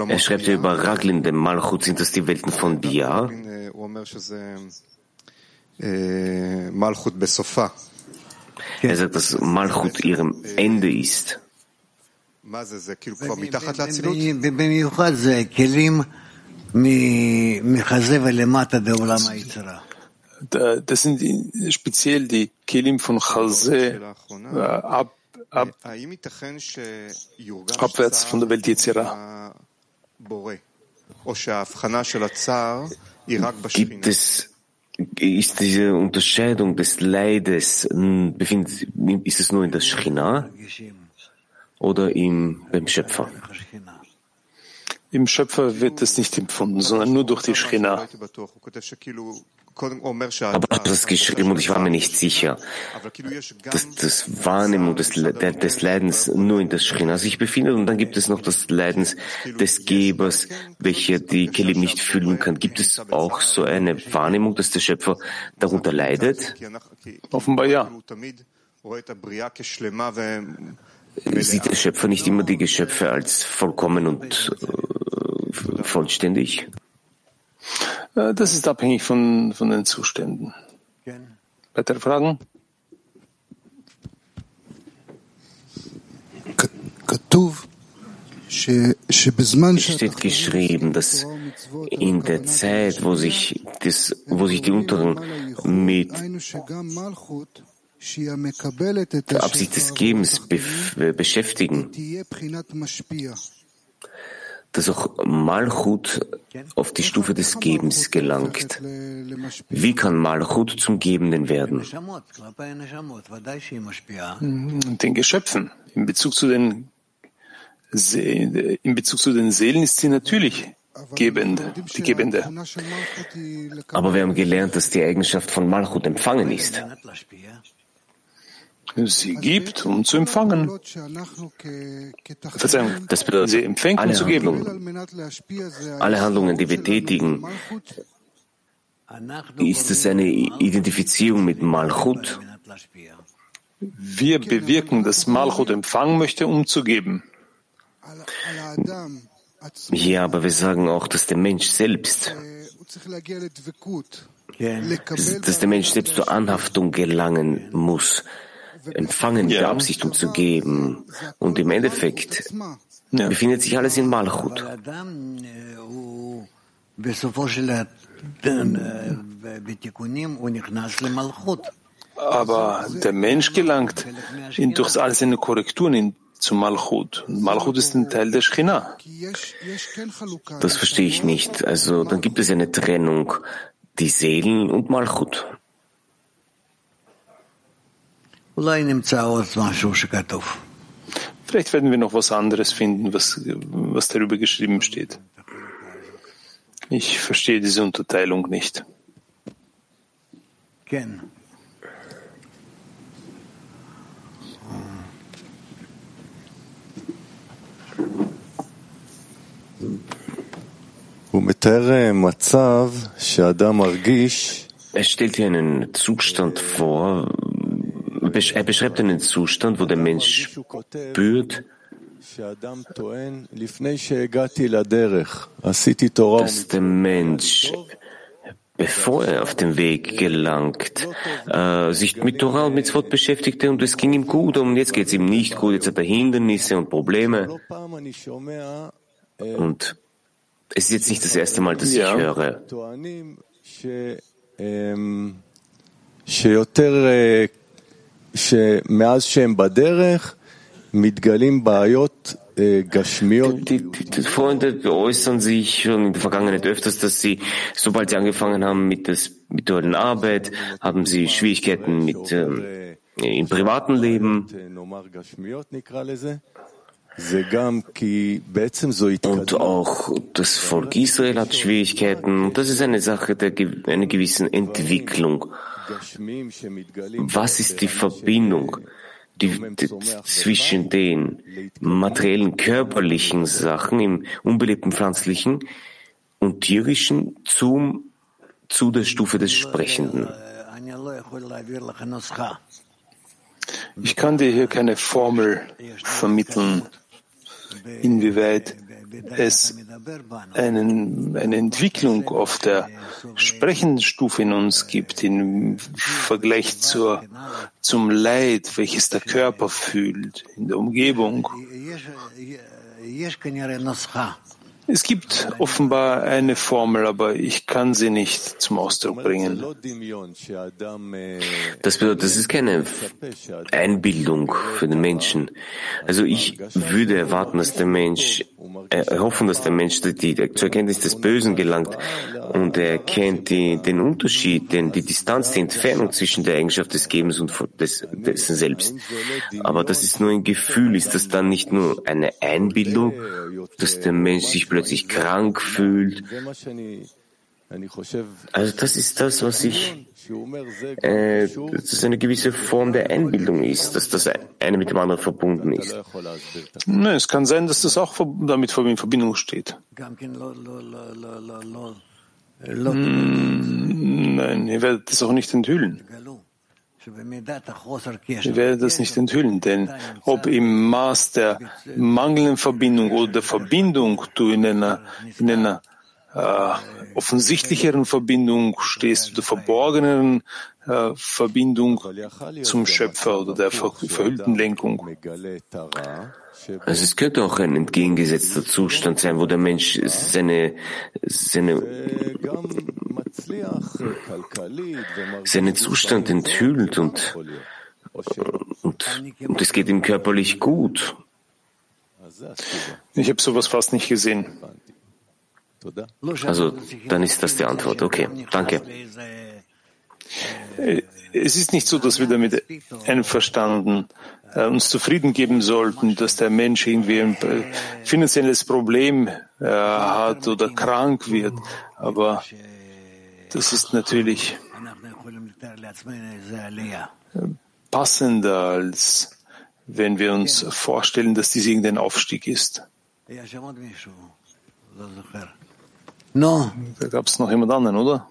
Er schreibt ja über Raglin, dem Malchut, sind das die Welten von Bia? Er sagt, dass Malchut ihrem Ende ist. Das sind speziell die Kelim von Chazé äh, ab, ab, abwärts von der Welt Yetzirah. Gibt es, ist diese Unterscheidung des Leides, befindet, ist es nur in der Schchina oder im, beim Schöpfer? Im Schöpfer wird es nicht empfunden, sondern nur durch die Schchina. Aber das geschrieben und ich war mir nicht sicher, dass das Wahrnehmung des, des Leidens nur in der Schrina sich befindet und dann gibt es noch das Leidens des Gebers, welcher die Kelim nicht fühlen kann. Gibt es auch so eine Wahrnehmung, dass der Schöpfer darunter leidet? Offenbar ja. Sieht der Schöpfer nicht immer die Geschöpfe als vollkommen und äh, vollständig? Äh, das ist abhängig von, von den Zuständen. Weitere Fragen? Es steht geschrieben, dass in der Zeit, wo sich, das, wo sich die Unteren mit der Absicht des Gebens beschäftigen, dass auch Malchut auf die Stufe des Gebens gelangt. Wie kann Malchut zum Gebenden werden? Den Geschöpfen. In Bezug zu den, in Bezug zu den Seelen ist sie natürlich gebende, die Gebende. Aber wir haben gelernt, dass die Eigenschaft von Malchut empfangen ist sie gibt, um zu empfangen. Verzeihung, das bedeutet, sie empfängt, um zu geben. Alle Handlungen, die wir tätigen, ist es eine Identifizierung mit Malchut? Wir bewirken, dass Malchut empfangen möchte, um zu geben. Ja, aber wir sagen auch, dass der Mensch selbst, dass der Mensch selbst zur Anhaftung gelangen muss, empfangen ja. die Absicht, um zu geben. Und im Endeffekt ja. befindet sich alles in Malchut. Aber der Mensch gelangt in, durch all seine Korrekturen in, zu Malchut. Malchut ist ein Teil der Schchina. Das verstehe ich nicht. Also dann gibt es eine Trennung, die Seelen und Malchut. Vielleicht werden wir noch was anderes finden, was, was darüber geschrieben steht. Ich verstehe diese Unterteilung nicht. Er stellt hier einen Zustand vor, er beschreibt einen Zustand, wo der Mensch spürt, dass der Mensch, bevor er auf den Weg gelangt, äh, sich mit Torah und mit Wort beschäftigte und es ging ihm gut und jetzt geht es ihm nicht gut, jetzt hat er Hindernisse und Probleme. Und es ist jetzt nicht das erste Mal, dass ja. Ich höre. Die, die, die Freunde äußern sich schon in der Vergangenheit öfters, dass sie, sobald sie angefangen haben mit, das, mit der Arbeit, haben sie Schwierigkeiten mit, ähm, im privaten Leben. Und auch das Volk Israel hat Schwierigkeiten. Das ist eine Sache der, einer gewissen Entwicklung. Was ist die Verbindung die, die, zwischen den materiellen, körperlichen Sachen im unbelebten pflanzlichen und tierischen zum, zu der Stufe des Sprechenden? Ich kann dir hier keine Formel vermitteln, inwieweit es einen, eine Entwicklung auf der Sprechenstufe in uns gibt im Vergleich zur, zum Leid, welches der Körper fühlt in der Umgebung. Es gibt offenbar eine Formel, aber ich kann sie nicht zum Ausdruck bringen. Das bedeutet, das ist keine Einbildung für den Menschen. Also ich würde erwarten, dass der Mensch, äh, hoffen, dass der Mensch die, die, zur Erkenntnis des Bösen gelangt und er kennt die, den Unterschied, den, die Distanz, die Entfernung zwischen der Eigenschaft des Gebens und des, dessen Selbst. Aber das ist nur ein Gefühl, ist das dann nicht nur eine Einbildung, dass der Mensch sich plötzlich krank fühlt. Also das ist das, was ich, äh, dass es eine gewisse Form der Einbildung ist, dass das eine mit dem anderen verbunden ist. Nein, es kann sein, dass das auch damit in Verbindung steht. Hm, nein, ihr werdet das auch nicht enthüllen. Ich werde das nicht enthüllen, denn ob im Maß der mangelnden Verbindung oder der Verbindung du in einer, in einer äh, offensichtlicheren Verbindung stehst, der verborgeneren äh, Verbindung zum Schöpfer oder der ver verhüllten Lenkung. Also es könnte auch ein entgegengesetzter Zustand sein, wo der Mensch seine, seine seinen Zustand enthüllt und, und, und es geht ihm körperlich gut. Ich habe sowas fast nicht gesehen. Also, dann ist das die Antwort. Okay, danke. Es ist nicht so, dass wir damit einverstanden äh, uns zufrieden geben sollten, dass der Mensch irgendwie ein finanzielles Problem äh, hat oder krank wird. Aber das ist natürlich passender, als wenn wir uns vorstellen, dass dies irgendein Aufstieg ist. Da gab es noch jemand anderen, oder?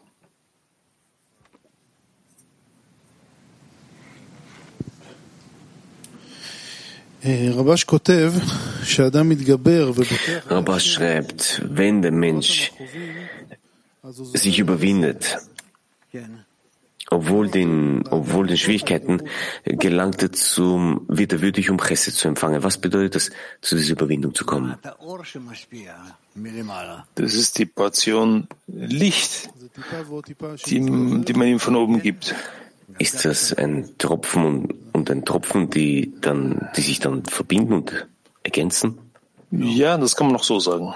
Rabash schreibt, wenn der Mensch sich überwindet, obwohl den, obwohl den Schwierigkeiten, gelangte zum, wird er würdig, um Chesed zu empfangen. Was bedeutet das, zu dieser Überwindung zu kommen? Das ist die Portion Licht, die, die man ihm von oben gibt. Ist das ein Tropfen und, ein Tropfen, die dann, die sich dann verbinden und ergänzen? Ja, das kann man noch so sagen.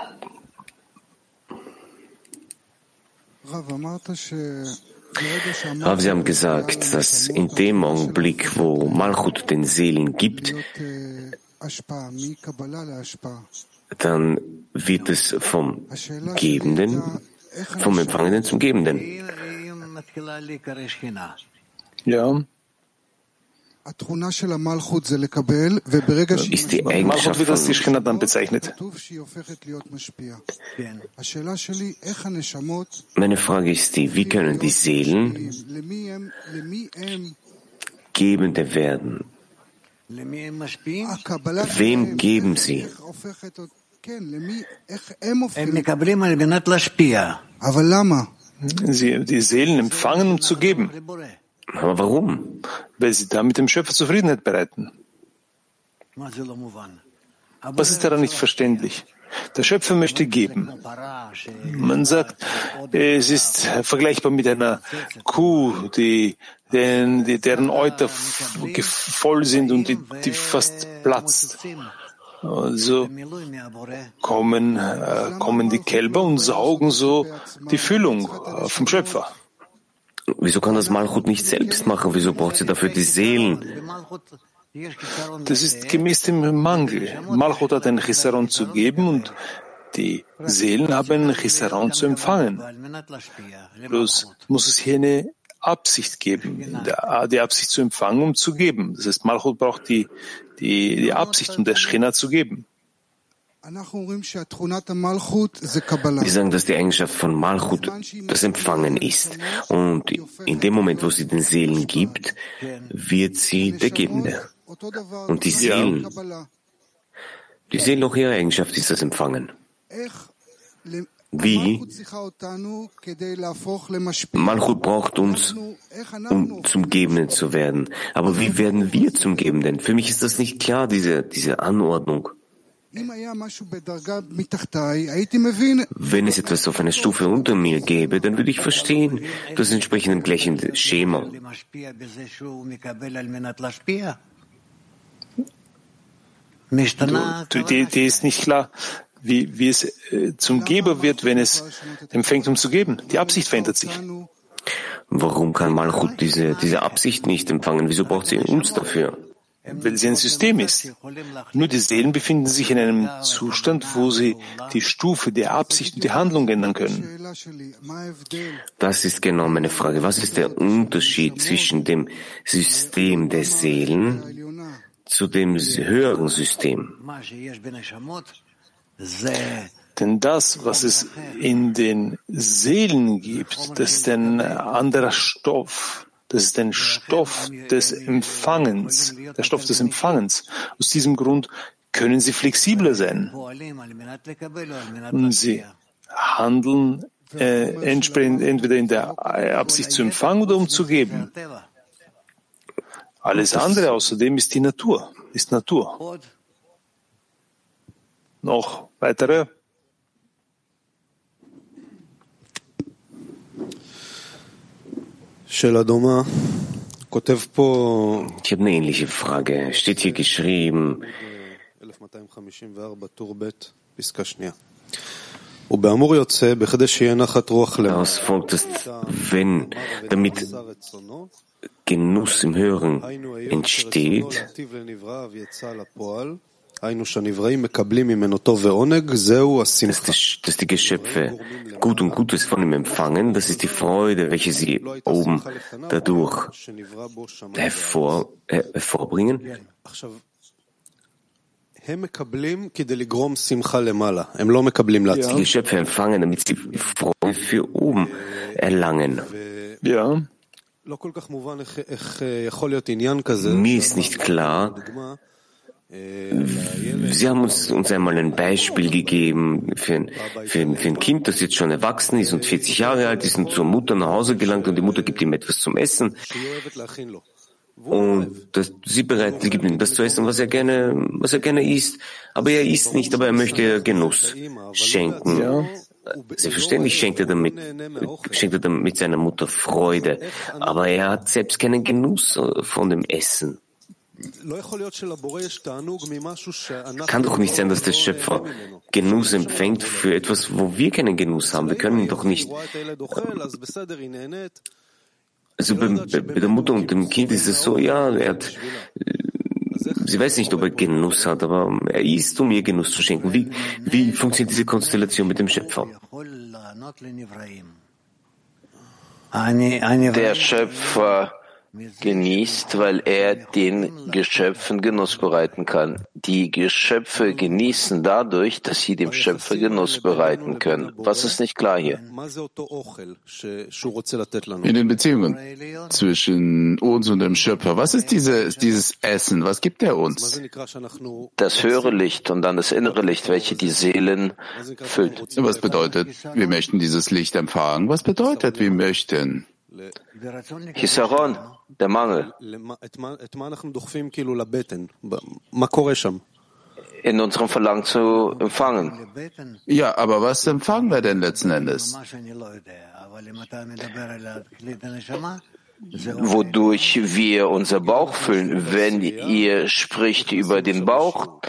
Aber Sie haben gesagt, dass in dem Augenblick, wo Malchut den Seelen gibt, dann wird es vom Gebenden, vom Empfangenden zum Gebenden. Ja. Ist die Eigenschaft von, dann bezeichnet. meine Frage ist die, wie können die Seelen Gebende werden? Wem geben sie? Sie, die Seelen empfangen, um zu geben, Aber warum? weil sie damit dem Schöpfer Zufriedenheit bereiten. Was ist daran nicht verständlich? Der Schöpfer möchte geben. Man sagt, es ist vergleichbar mit einer Kuh, die, deren, deren Euter voll sind und die, die fast platzt. Also kommen, äh, kommen die Kälber und saugen so die Füllung äh, vom Schöpfer. Wieso kann das Malchut nicht selbst machen? Wieso braucht sie dafür die Seelen? Das ist gemäß dem Mangel. Malchut hat ein Chisaron zu geben und die Seelen haben ein Chisaron zu empfangen. Bloß muss es hier eine Absicht geben, die Absicht zu empfangen, um zu geben. Das heißt, Malchut braucht die, die, die Absicht, um der Schchina zu geben. Wir sagen, dass die Eigenschaft von Malchut das Empfangen ist. Und in dem Moment, wo sie den Seelen gibt, wird sie der Gebende. Und die Seelen, die Seelen auch ihre Eigenschaft ist das Empfangen. Wie? Malchut braucht uns, um zum Gebenden zu werden. Aber wie werden wir zum Gebenden? Für mich ist das nicht klar, diese, diese Anordnung. Wenn es etwas auf einer Stufe unter mir gäbe, dann würde ich verstehen, das entsprechende gleiche Schema. Du, die, die ist nicht klar, wie, wie es äh, zum Geber wird, wenn es empfängt, um zu geben. Die Absicht verändert sich. Warum kann Malchut diese, diese Absicht nicht empfangen? Wieso braucht sie uns dafür? Weil sie ein System ist. Nur die Seelen befinden sich in einem Zustand, wo sie die Stufe der Absicht und die Handlung ändern können. Das ist genau meine Frage. Was ist der Unterschied zwischen dem System der Seelen zu dem höheren System? Denn das, was es in den Seelen gibt, das ist ein anderer Stoff. Das ist ein Stoff des Empfangens, der Stoff des Empfangens. Aus diesem Grund können sie flexibler sein. Und sie handeln äh, entsprechend entweder in der Absicht zu empfangen oder um zu geben. Alles andere außerdem ist die Natur, ist Natur. Noch weitere? Ich habe eine ähnliche Frage. Steht hier geschrieben, daraus folgt es, wenn, damit Genuss im Hören entsteht, dass die Geschöpfe Gut und Gutes von ihm empfangen, das ist die Freude, welche sie oben dadurch hervor, hervorbringen. Die Geschöpfe empfangen, damit sie Freude für oben erlangen. Ja. Mir ist nicht klar, Sie haben uns, uns einmal ein Beispiel gegeben für ein, für, ein, für ein Kind, das jetzt schon erwachsen ist und 40 Jahre alt ist und zur Mutter nach Hause gelangt und die Mutter gibt ihm etwas zum Essen. Und das, sie bereitet, gibt ihm das zu essen, was er gerne, was er gerne isst. Aber er isst nicht, aber er möchte Genuss schenken. Ja. Selbstverständlich schenkt er damit, schenkt er damit seiner Mutter Freude. Aber er hat selbst keinen Genuss äh, von dem Essen. Kann doch nicht sein, dass der Schöpfer Genuss empfängt für etwas, wo wir keinen Genuss haben. Wir können doch nicht. Also bei, bei der Mutter und dem Kind ist es so, ja, er hat sie weiß nicht, ob er Genuss hat, aber er isst, um ihr Genuss zu schenken. Wie, wie funktioniert diese Konstellation mit dem Schöpfer? Der Schöpfer genießt, weil er den Geschöpfen Genuss bereiten kann. Die Geschöpfe genießen dadurch, dass sie dem Schöpfer Genuss bereiten können. Was ist nicht klar hier? In den Beziehungen zwischen uns und dem Schöpfer, was ist diese, dieses Essen? Was gibt er uns? Das höhere Licht und dann das innere Licht, welche die Seelen füllt. Was bedeutet, wir möchten dieses Licht empfangen? Was bedeutet, wir möchten? Hisaron, der Mangel. In unserem Verlangen zu empfangen. Ja, aber was empfangen wir denn letzten Endes? Wodurch wir unser Bauch füllen. Wenn ihr spricht über den Bauch,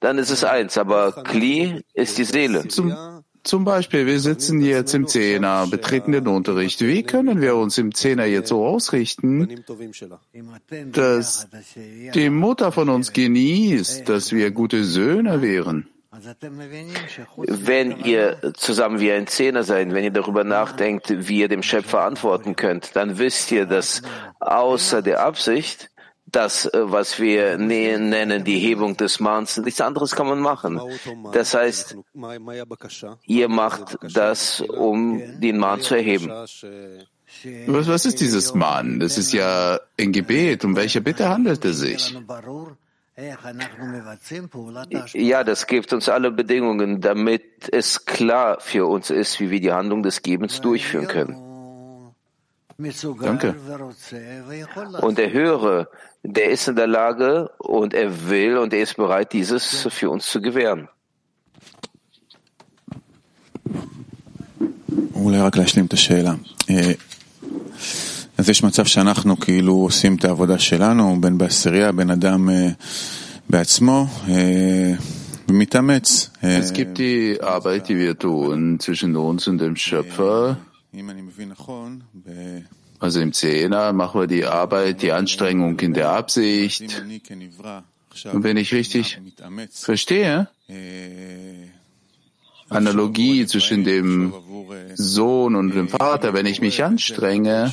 dann ist es eins, aber Kli ist die Seele. Zum zum Beispiel, wir sitzen jetzt im Zehner, betreten den Unterricht. Wie können wir uns im Zehner jetzt so ausrichten, dass die Mutter von uns genießt, dass wir gute Söhne wären? Wenn ihr zusammen wie ein Zehner seid, wenn ihr darüber nachdenkt, wie ihr dem Schöpfer antworten könnt, dann wisst ihr, dass außer der Absicht das, äh, was wir nennen, die Hebung des Mahns, nichts anderes kann man machen. Das heißt, ihr macht das, um den Mahn zu erheben. Was, was ist dieses Mahn? Das ist ja ein Gebet. Um welche Bitte handelt es sich? Ja, das gibt uns alle Bedingungen, damit es klar für uns ist, wie wir die Handlung des Gebens durchführen können. Danke. Und der Höhere, der ist in der Lage und er will und er ist bereit, dieses für uns zu gewähren. אולי רק להשלים את השאלה. אז יש מצב שאנחנו כאילו עושים את העבודה שלנו, בין בעשירייה, בין אדם בעצמו, ומתאמץ. Es gibt die Arbeit, die wir tun zwischen uns und dem Schöpfer. Also im Zehner machen wir die Arbeit, die Anstrengung in der Absicht. Und wenn ich richtig verstehe, Analogie zwischen dem Sohn und dem Vater, wenn ich mich anstrenge,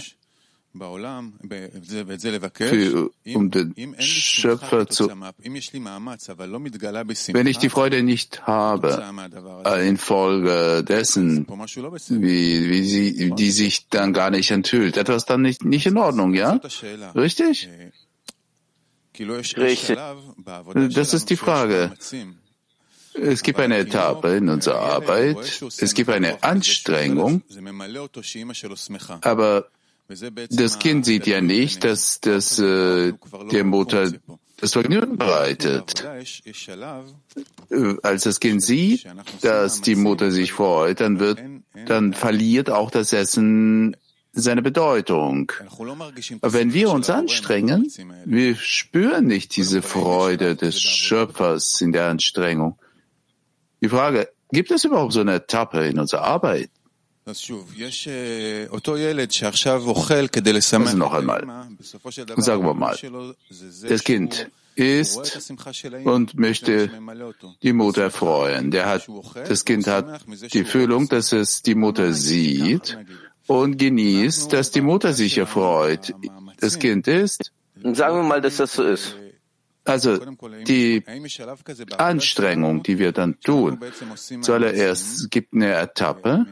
für, um den Schöpfer zu, wenn ich die Freude nicht habe, äh, infolge dessen, wie, wie sie, die sich dann gar nicht enthüllt, etwas dann nicht, nicht in Ordnung, ja? Richtig? Richtig. Das ist die Frage. Es gibt eine Etappe in unserer Arbeit, es gibt eine Anstrengung, aber das Kind sieht ja nicht, dass das äh, der Mutter das Vergnügen bereitet. Äh, als das Kind sieht, dass die Mutter sich freut, dann wird, dann verliert auch das Essen seine Bedeutung. Aber wenn wir uns anstrengen, wir spüren nicht diese Freude des Schöpfers in der Anstrengung. Die Frage, gibt es überhaupt so eine Etappe in unserer Arbeit? Also noch einmal. Sagen wir mal, das Kind isst und möchte die Mutter freuen. Der hat, das Kind hat die Fühlung, dass es die Mutter sieht und genießt, dass die Mutter sich erfreut. Das Kind ist. Sagen wir mal, dass das so ist. Also die Anstrengung, die wir dann tun, zuallererst gibt eine Etappe.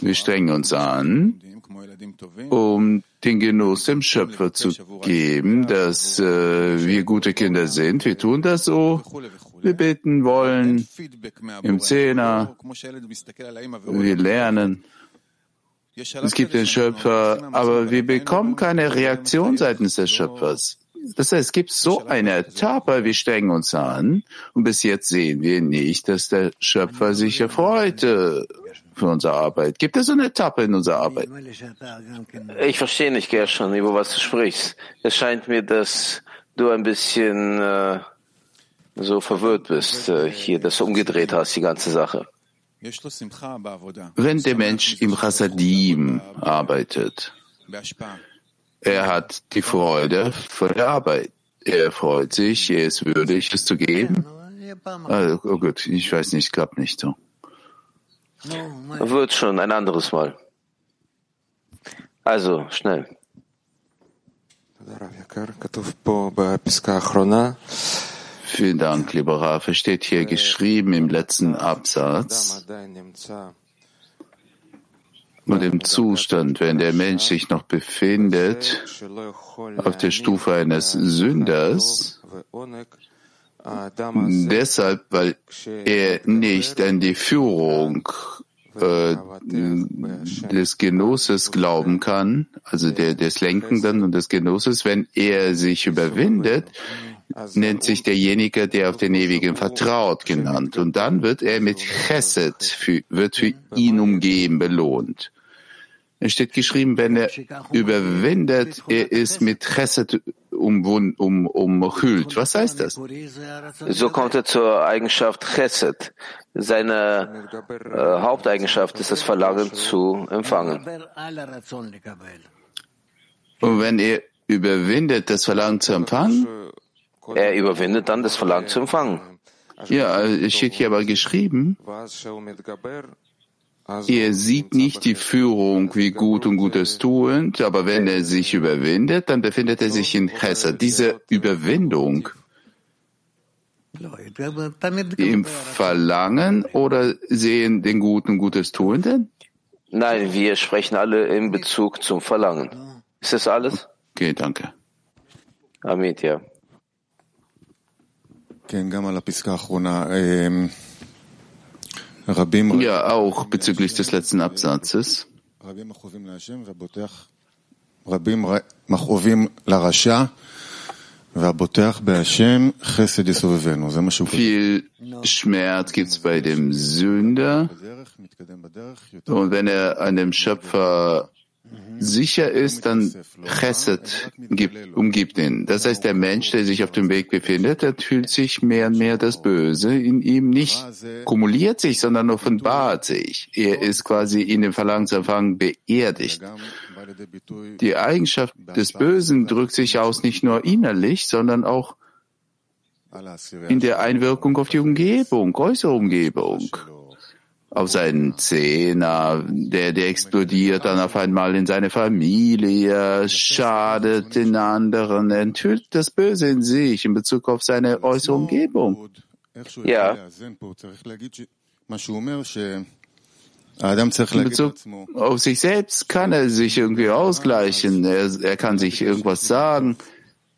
Wir strengen uns an, um den Genuss dem Schöpfer zu geben, dass äh, wir gute Kinder sind. Wir tun das so. Wir beten wollen im Zehner. Wir lernen. Es gibt den Schöpfer, aber wir bekommen keine Reaktion seitens des Schöpfers. Das heißt, es gibt so eine Etappe, wir strengen uns an und bis jetzt sehen wir nicht, dass der Schöpfer sich erfreut äh, für unsere Arbeit. Gibt es so eine Etappe in unserer Arbeit? Ich verstehe nicht, Gershon, über was du sprichst. Es scheint mir, dass du ein bisschen äh, so verwirrt bist, äh, hier, dass du umgedreht hast, die ganze Sache. Wenn der Mensch im Chassadim arbeitet, er hat die Freude von der Arbeit. er freut sich, er ist würdig, es zu geben. Also, oh gut, ich weiß nicht, klappt nicht so. Wird schon ein anderes Mal. Also, schnell. Vielen Dank, lieber Rafa. Steht hier geschrieben im letzten Absatz, und im Zustand, wenn der Mensch sich noch befindet, auf der Stufe eines Sünders, deshalb, weil er nicht an die Führung äh, des Genusses glauben kann, also der, des Lenkenden und des Genusses, wenn er sich überwindet, nennt sich derjenige, der auf den Ewigen vertraut, genannt. Und dann wird er mit Chesed, für, wird für ihn umgeben, belohnt. Es steht geschrieben, wenn er überwindet, er ist mit Chesed um, um, umhüllt. Was heißt das? So kommt er zur Eigenschaft Chesed. Seine äh, Haupteigenschaft ist das Verlangen zu empfangen. Und wenn er überwindet, das Verlangen zu empfangen? Er überwindet dann das Verlangen zu empfangen. Ja, es steht hier aber geschrieben, er sieht nicht die Führung wie gut und Gutes tuend, aber wenn er sich überwindet, dann befindet er sich in Chesed. Diese Überwindung im Verlangen oder sehen den Guten Gutes Tuenden? Nein, wir sprechen alle in Bezug zum Verlangen. Ist das alles? Okay, danke. Amit, ja. Ja, auch bezüglich des letzten Absatzes. Viel Schmerz gibt es bei dem Sünder. Und wenn er an dem Schöpfer sicher ist, dann Chesed gibt, umgibt ihn. Das heißt, der Mensch, der sich auf dem Weg befindet, der fühlt sich mehr und mehr das Böse in ihm nicht kumuliert sich, sondern offenbart sich. Er ist quasi in dem Verlangensempfang beerdigt. Die Eigenschaft des Bösen drückt sich aus nicht nur innerlich, sondern auch in der Einwirkung auf die Umgebung, äußere Umgebung auf seinen Zehner, der, der explodiert dann auf einmal in seine Familie, schadet den anderen, enthüllt das Böse in sich in Bezug auf seine äußere Umgebung. Ja. In Bezug auf sich selbst kann er sich irgendwie ausgleichen. Er, er kann sich irgendwas sagen.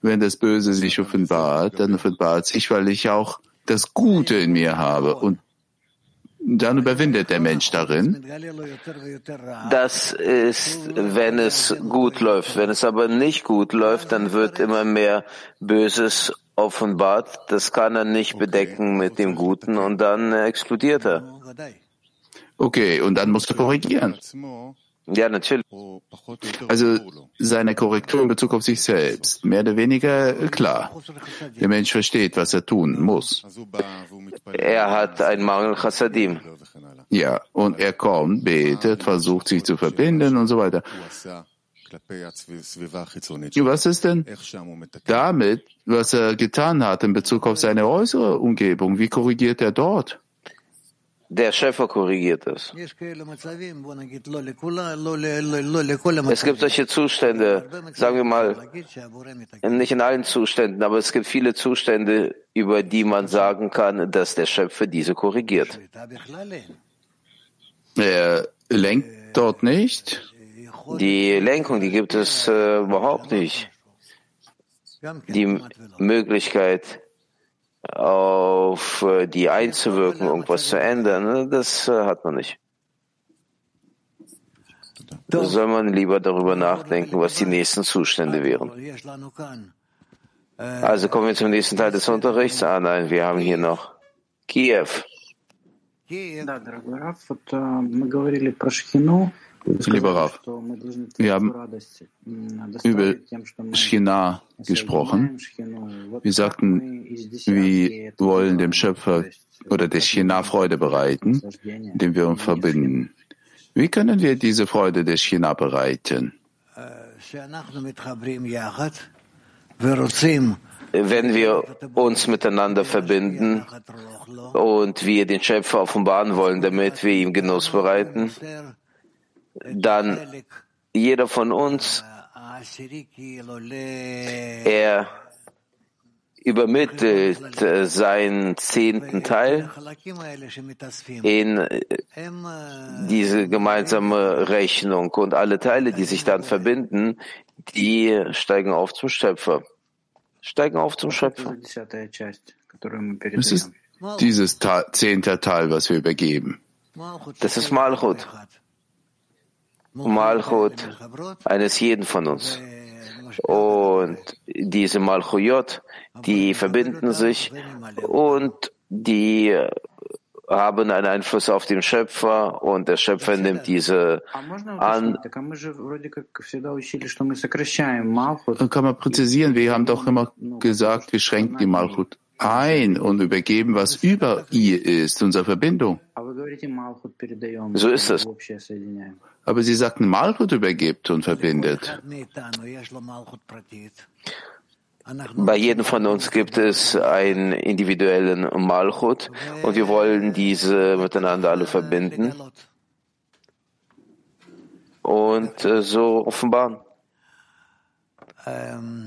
Wenn das Böse sich offenbart, dann offenbart sich, weil ich auch das Gute in mir habe. Und dann überwindet der Mensch darin. Das ist, wenn es gut läuft. Wenn es aber nicht gut läuft, dann wird immer mehr Böses offenbart. Das kann er nicht bedecken mit dem Guten und dann explodiert er. Okay, und dann musst du korrigieren. Ja, natürlich. Also seine Korrektur in Bezug auf sich selbst, mehr oder weniger klar. Der Mensch versteht, was er tun muss. Er hat einen Mangel Chassadim. Ja, und er kommt, betet, versucht sich zu verbinden und so weiter. Was ist denn damit, was er getan hat in Bezug auf seine äußere Umgebung? Wie korrigiert er dort? Der Schöpfer korrigiert es. Es gibt solche Zustände, sagen wir mal, nicht in allen Zuständen, aber es gibt viele Zustände, über die man sagen kann, dass der Schöpfer diese korrigiert. Er lenkt dort nicht? Die Lenkung, die gibt es äh, überhaupt nicht. Die Möglichkeit, auf äh, die einzuwirken, irgendwas zu ändern, ne, das äh, hat man nicht. Da soll man lieber darüber nachdenken, was die nächsten Zustände wären. Also kommen wir zum nächsten Teil des Unterrichts. Ah nein, wir haben hier noch Kiew. Lieber Rav, wir haben über Schina gesprochen. Wir sagten, wir wollen dem Schöpfer oder der Schina Freude bereiten, indem wir uns verbinden. Wie können wir diese Freude der Schina bereiten? wenn wir uns miteinander verbinden und wir den Schöpfer offenbaren wollen, damit wir ihm Genuss bereiten, dann jeder von uns, er übermittelt äh, seinen zehnten Teil in äh, diese gemeinsame Rechnung und alle Teile, die sich dann verbinden, die steigen auf zum Schöpfer. Steigen auf zum Schöpfer. Es ist dieses zehnte Teil, was wir übergeben. Das ist Malchut. Malchut eines jeden von uns. Und diese Malchuyot, die verbinden sich und die haben einen Einfluss auf den Schöpfer und der Schöpfer nimmt diese an. Kann man präzisieren, wir haben doch immer gesagt, wir schränken die Malchut ein und übergeben, was über ihr ist, unsere Verbindung. So ist es. Aber Sie sagten, Malchut übergibt und verbindet. Bei jedem von uns gibt es einen individuellen Malchut und wir wollen diese miteinander alle verbinden und äh, so offenbaren.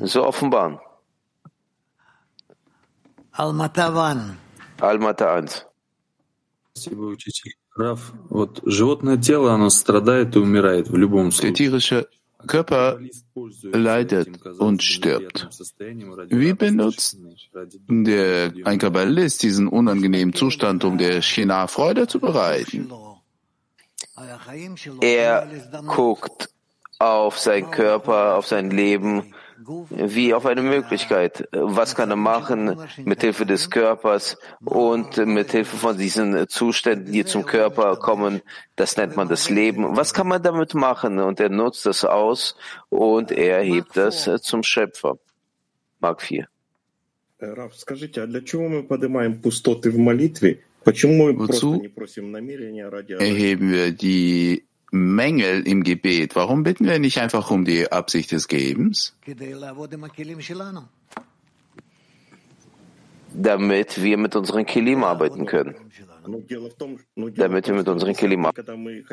So offenbaren. Almata 1. Раф, вот животное тело, оно страдает и умирает в любом случае. Der tierische Körper leidet und stirbt. Wie benutzt der, ein Kabbalist diesen unangenehmen Zustand, um der China Freude zu bereiten? Er guckt auf seinen Körper, auf sein Leben wie auf eine Möglichkeit. Was kann er machen mit Hilfe des Körpers und mit Hilfe von diesen Zuständen, die zum Körper kommen? Das nennt man das Leben. Was kann man damit machen? Und er nutzt das aus und er hebt das zum Schöpfer. Mark 4. Wozu erheben wir die Mängel im Gebet. Warum bitten wir nicht einfach um die Absicht des Gebens? Damit wir mit unseren Kilim arbeiten können. Damit wir mit unseren Kilim arbeiten.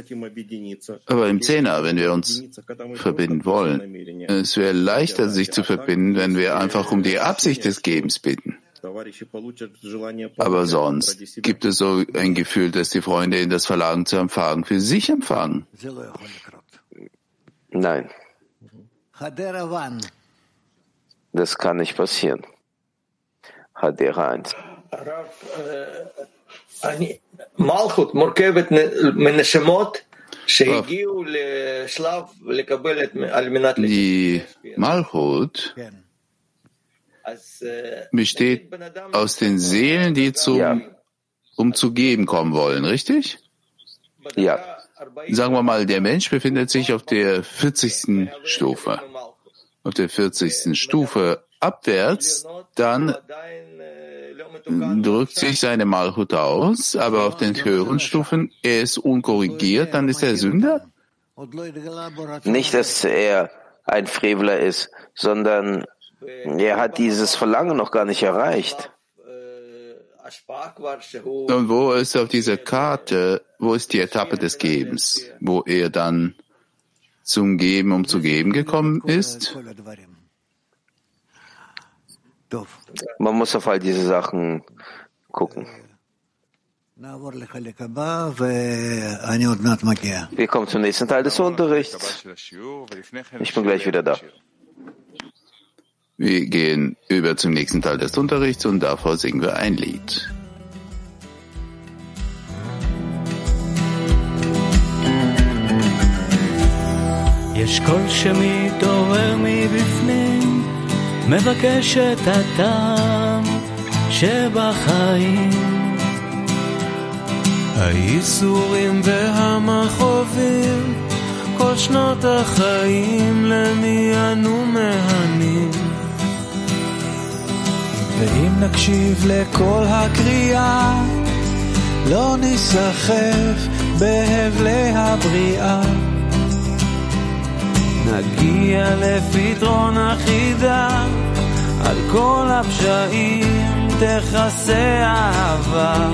Aber im Zehner, wenn wir uns verbinden wollen, es wäre leichter, sich zu verbinden, wenn wir einfach um die Absicht des Gebens bitten. Aber sonst gibt es so ein Gefühl, dass die Freunde in das Verlagen zu empfangen für sich empfangen. Nein. Das kann nicht passieren. Hadera 1. מלכות מורכבת מנשמות שהגיעו לשלב לקבל על מנת Die Malchut besteht aus den Seelen, die zum, ja. um zu geben kommen wollen, richtig? Ja. Sagen wir mal, der Mensch befindet sich auf der 40. Stufe. Auf der 40. Stufe abwärts, dann drückt sich seine Malchut aus, aber auf den höheren Stufen, er ist unkorrigiert, dann ist er Sünder? Nicht, dass er ein Freveler ist, sondern er hat dieses Verlangen noch gar nicht erreicht. Und wo ist auf dieser Karte, wo ist die Etappe des Gebens, wo er dann zum Geben, um zu geben gekommen ist? Man muss auf all diese Sachen gucken. Wir kommen zum nächsten Teil des Unterrichts. Ich bin gleich wieder da. Wir gehen über zum nächsten Teil des Unterrichts und davor singen wir ein Lied. יש קול שמתעורר מבפנים, מבקש את הטעם שבחיים. הייסורים והמכאובים, כל שנות החיים למי אנו מהנים. ואם נקשיב לכל הקריאה, לא ניסחף בהבלי הבריאה. נגיע לפתרון החידה, על כל הפשעים תכסה אהבה.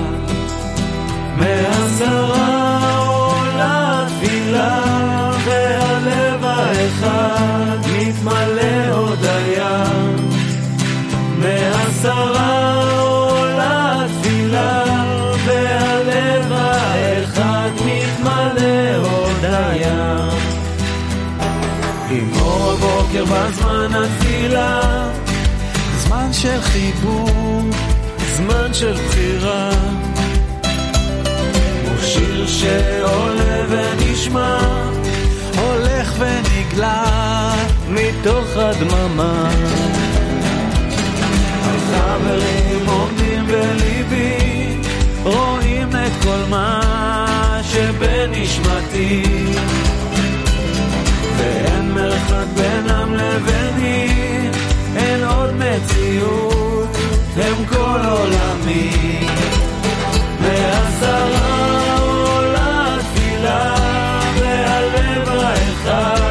מעשרה עולה תפילה, והלב האחד מתמלא הודיה. מעשרה עולה תפילה, והלב האחד מתמלא הודיה. עם אור הבוקר בזמן התפילה, זמן של חיבור, זמן של בחירה. הוא שיר שעולה ונשמע, הולך ונגלה מתוך הדממה. חברים עומדים בליבי, רואים את כל מה שבנשמתי. ואין מרחק בינם לביני, אין עוד מציאות, הם כל עולמי. מעשרה עולה תפילה, והלב האחד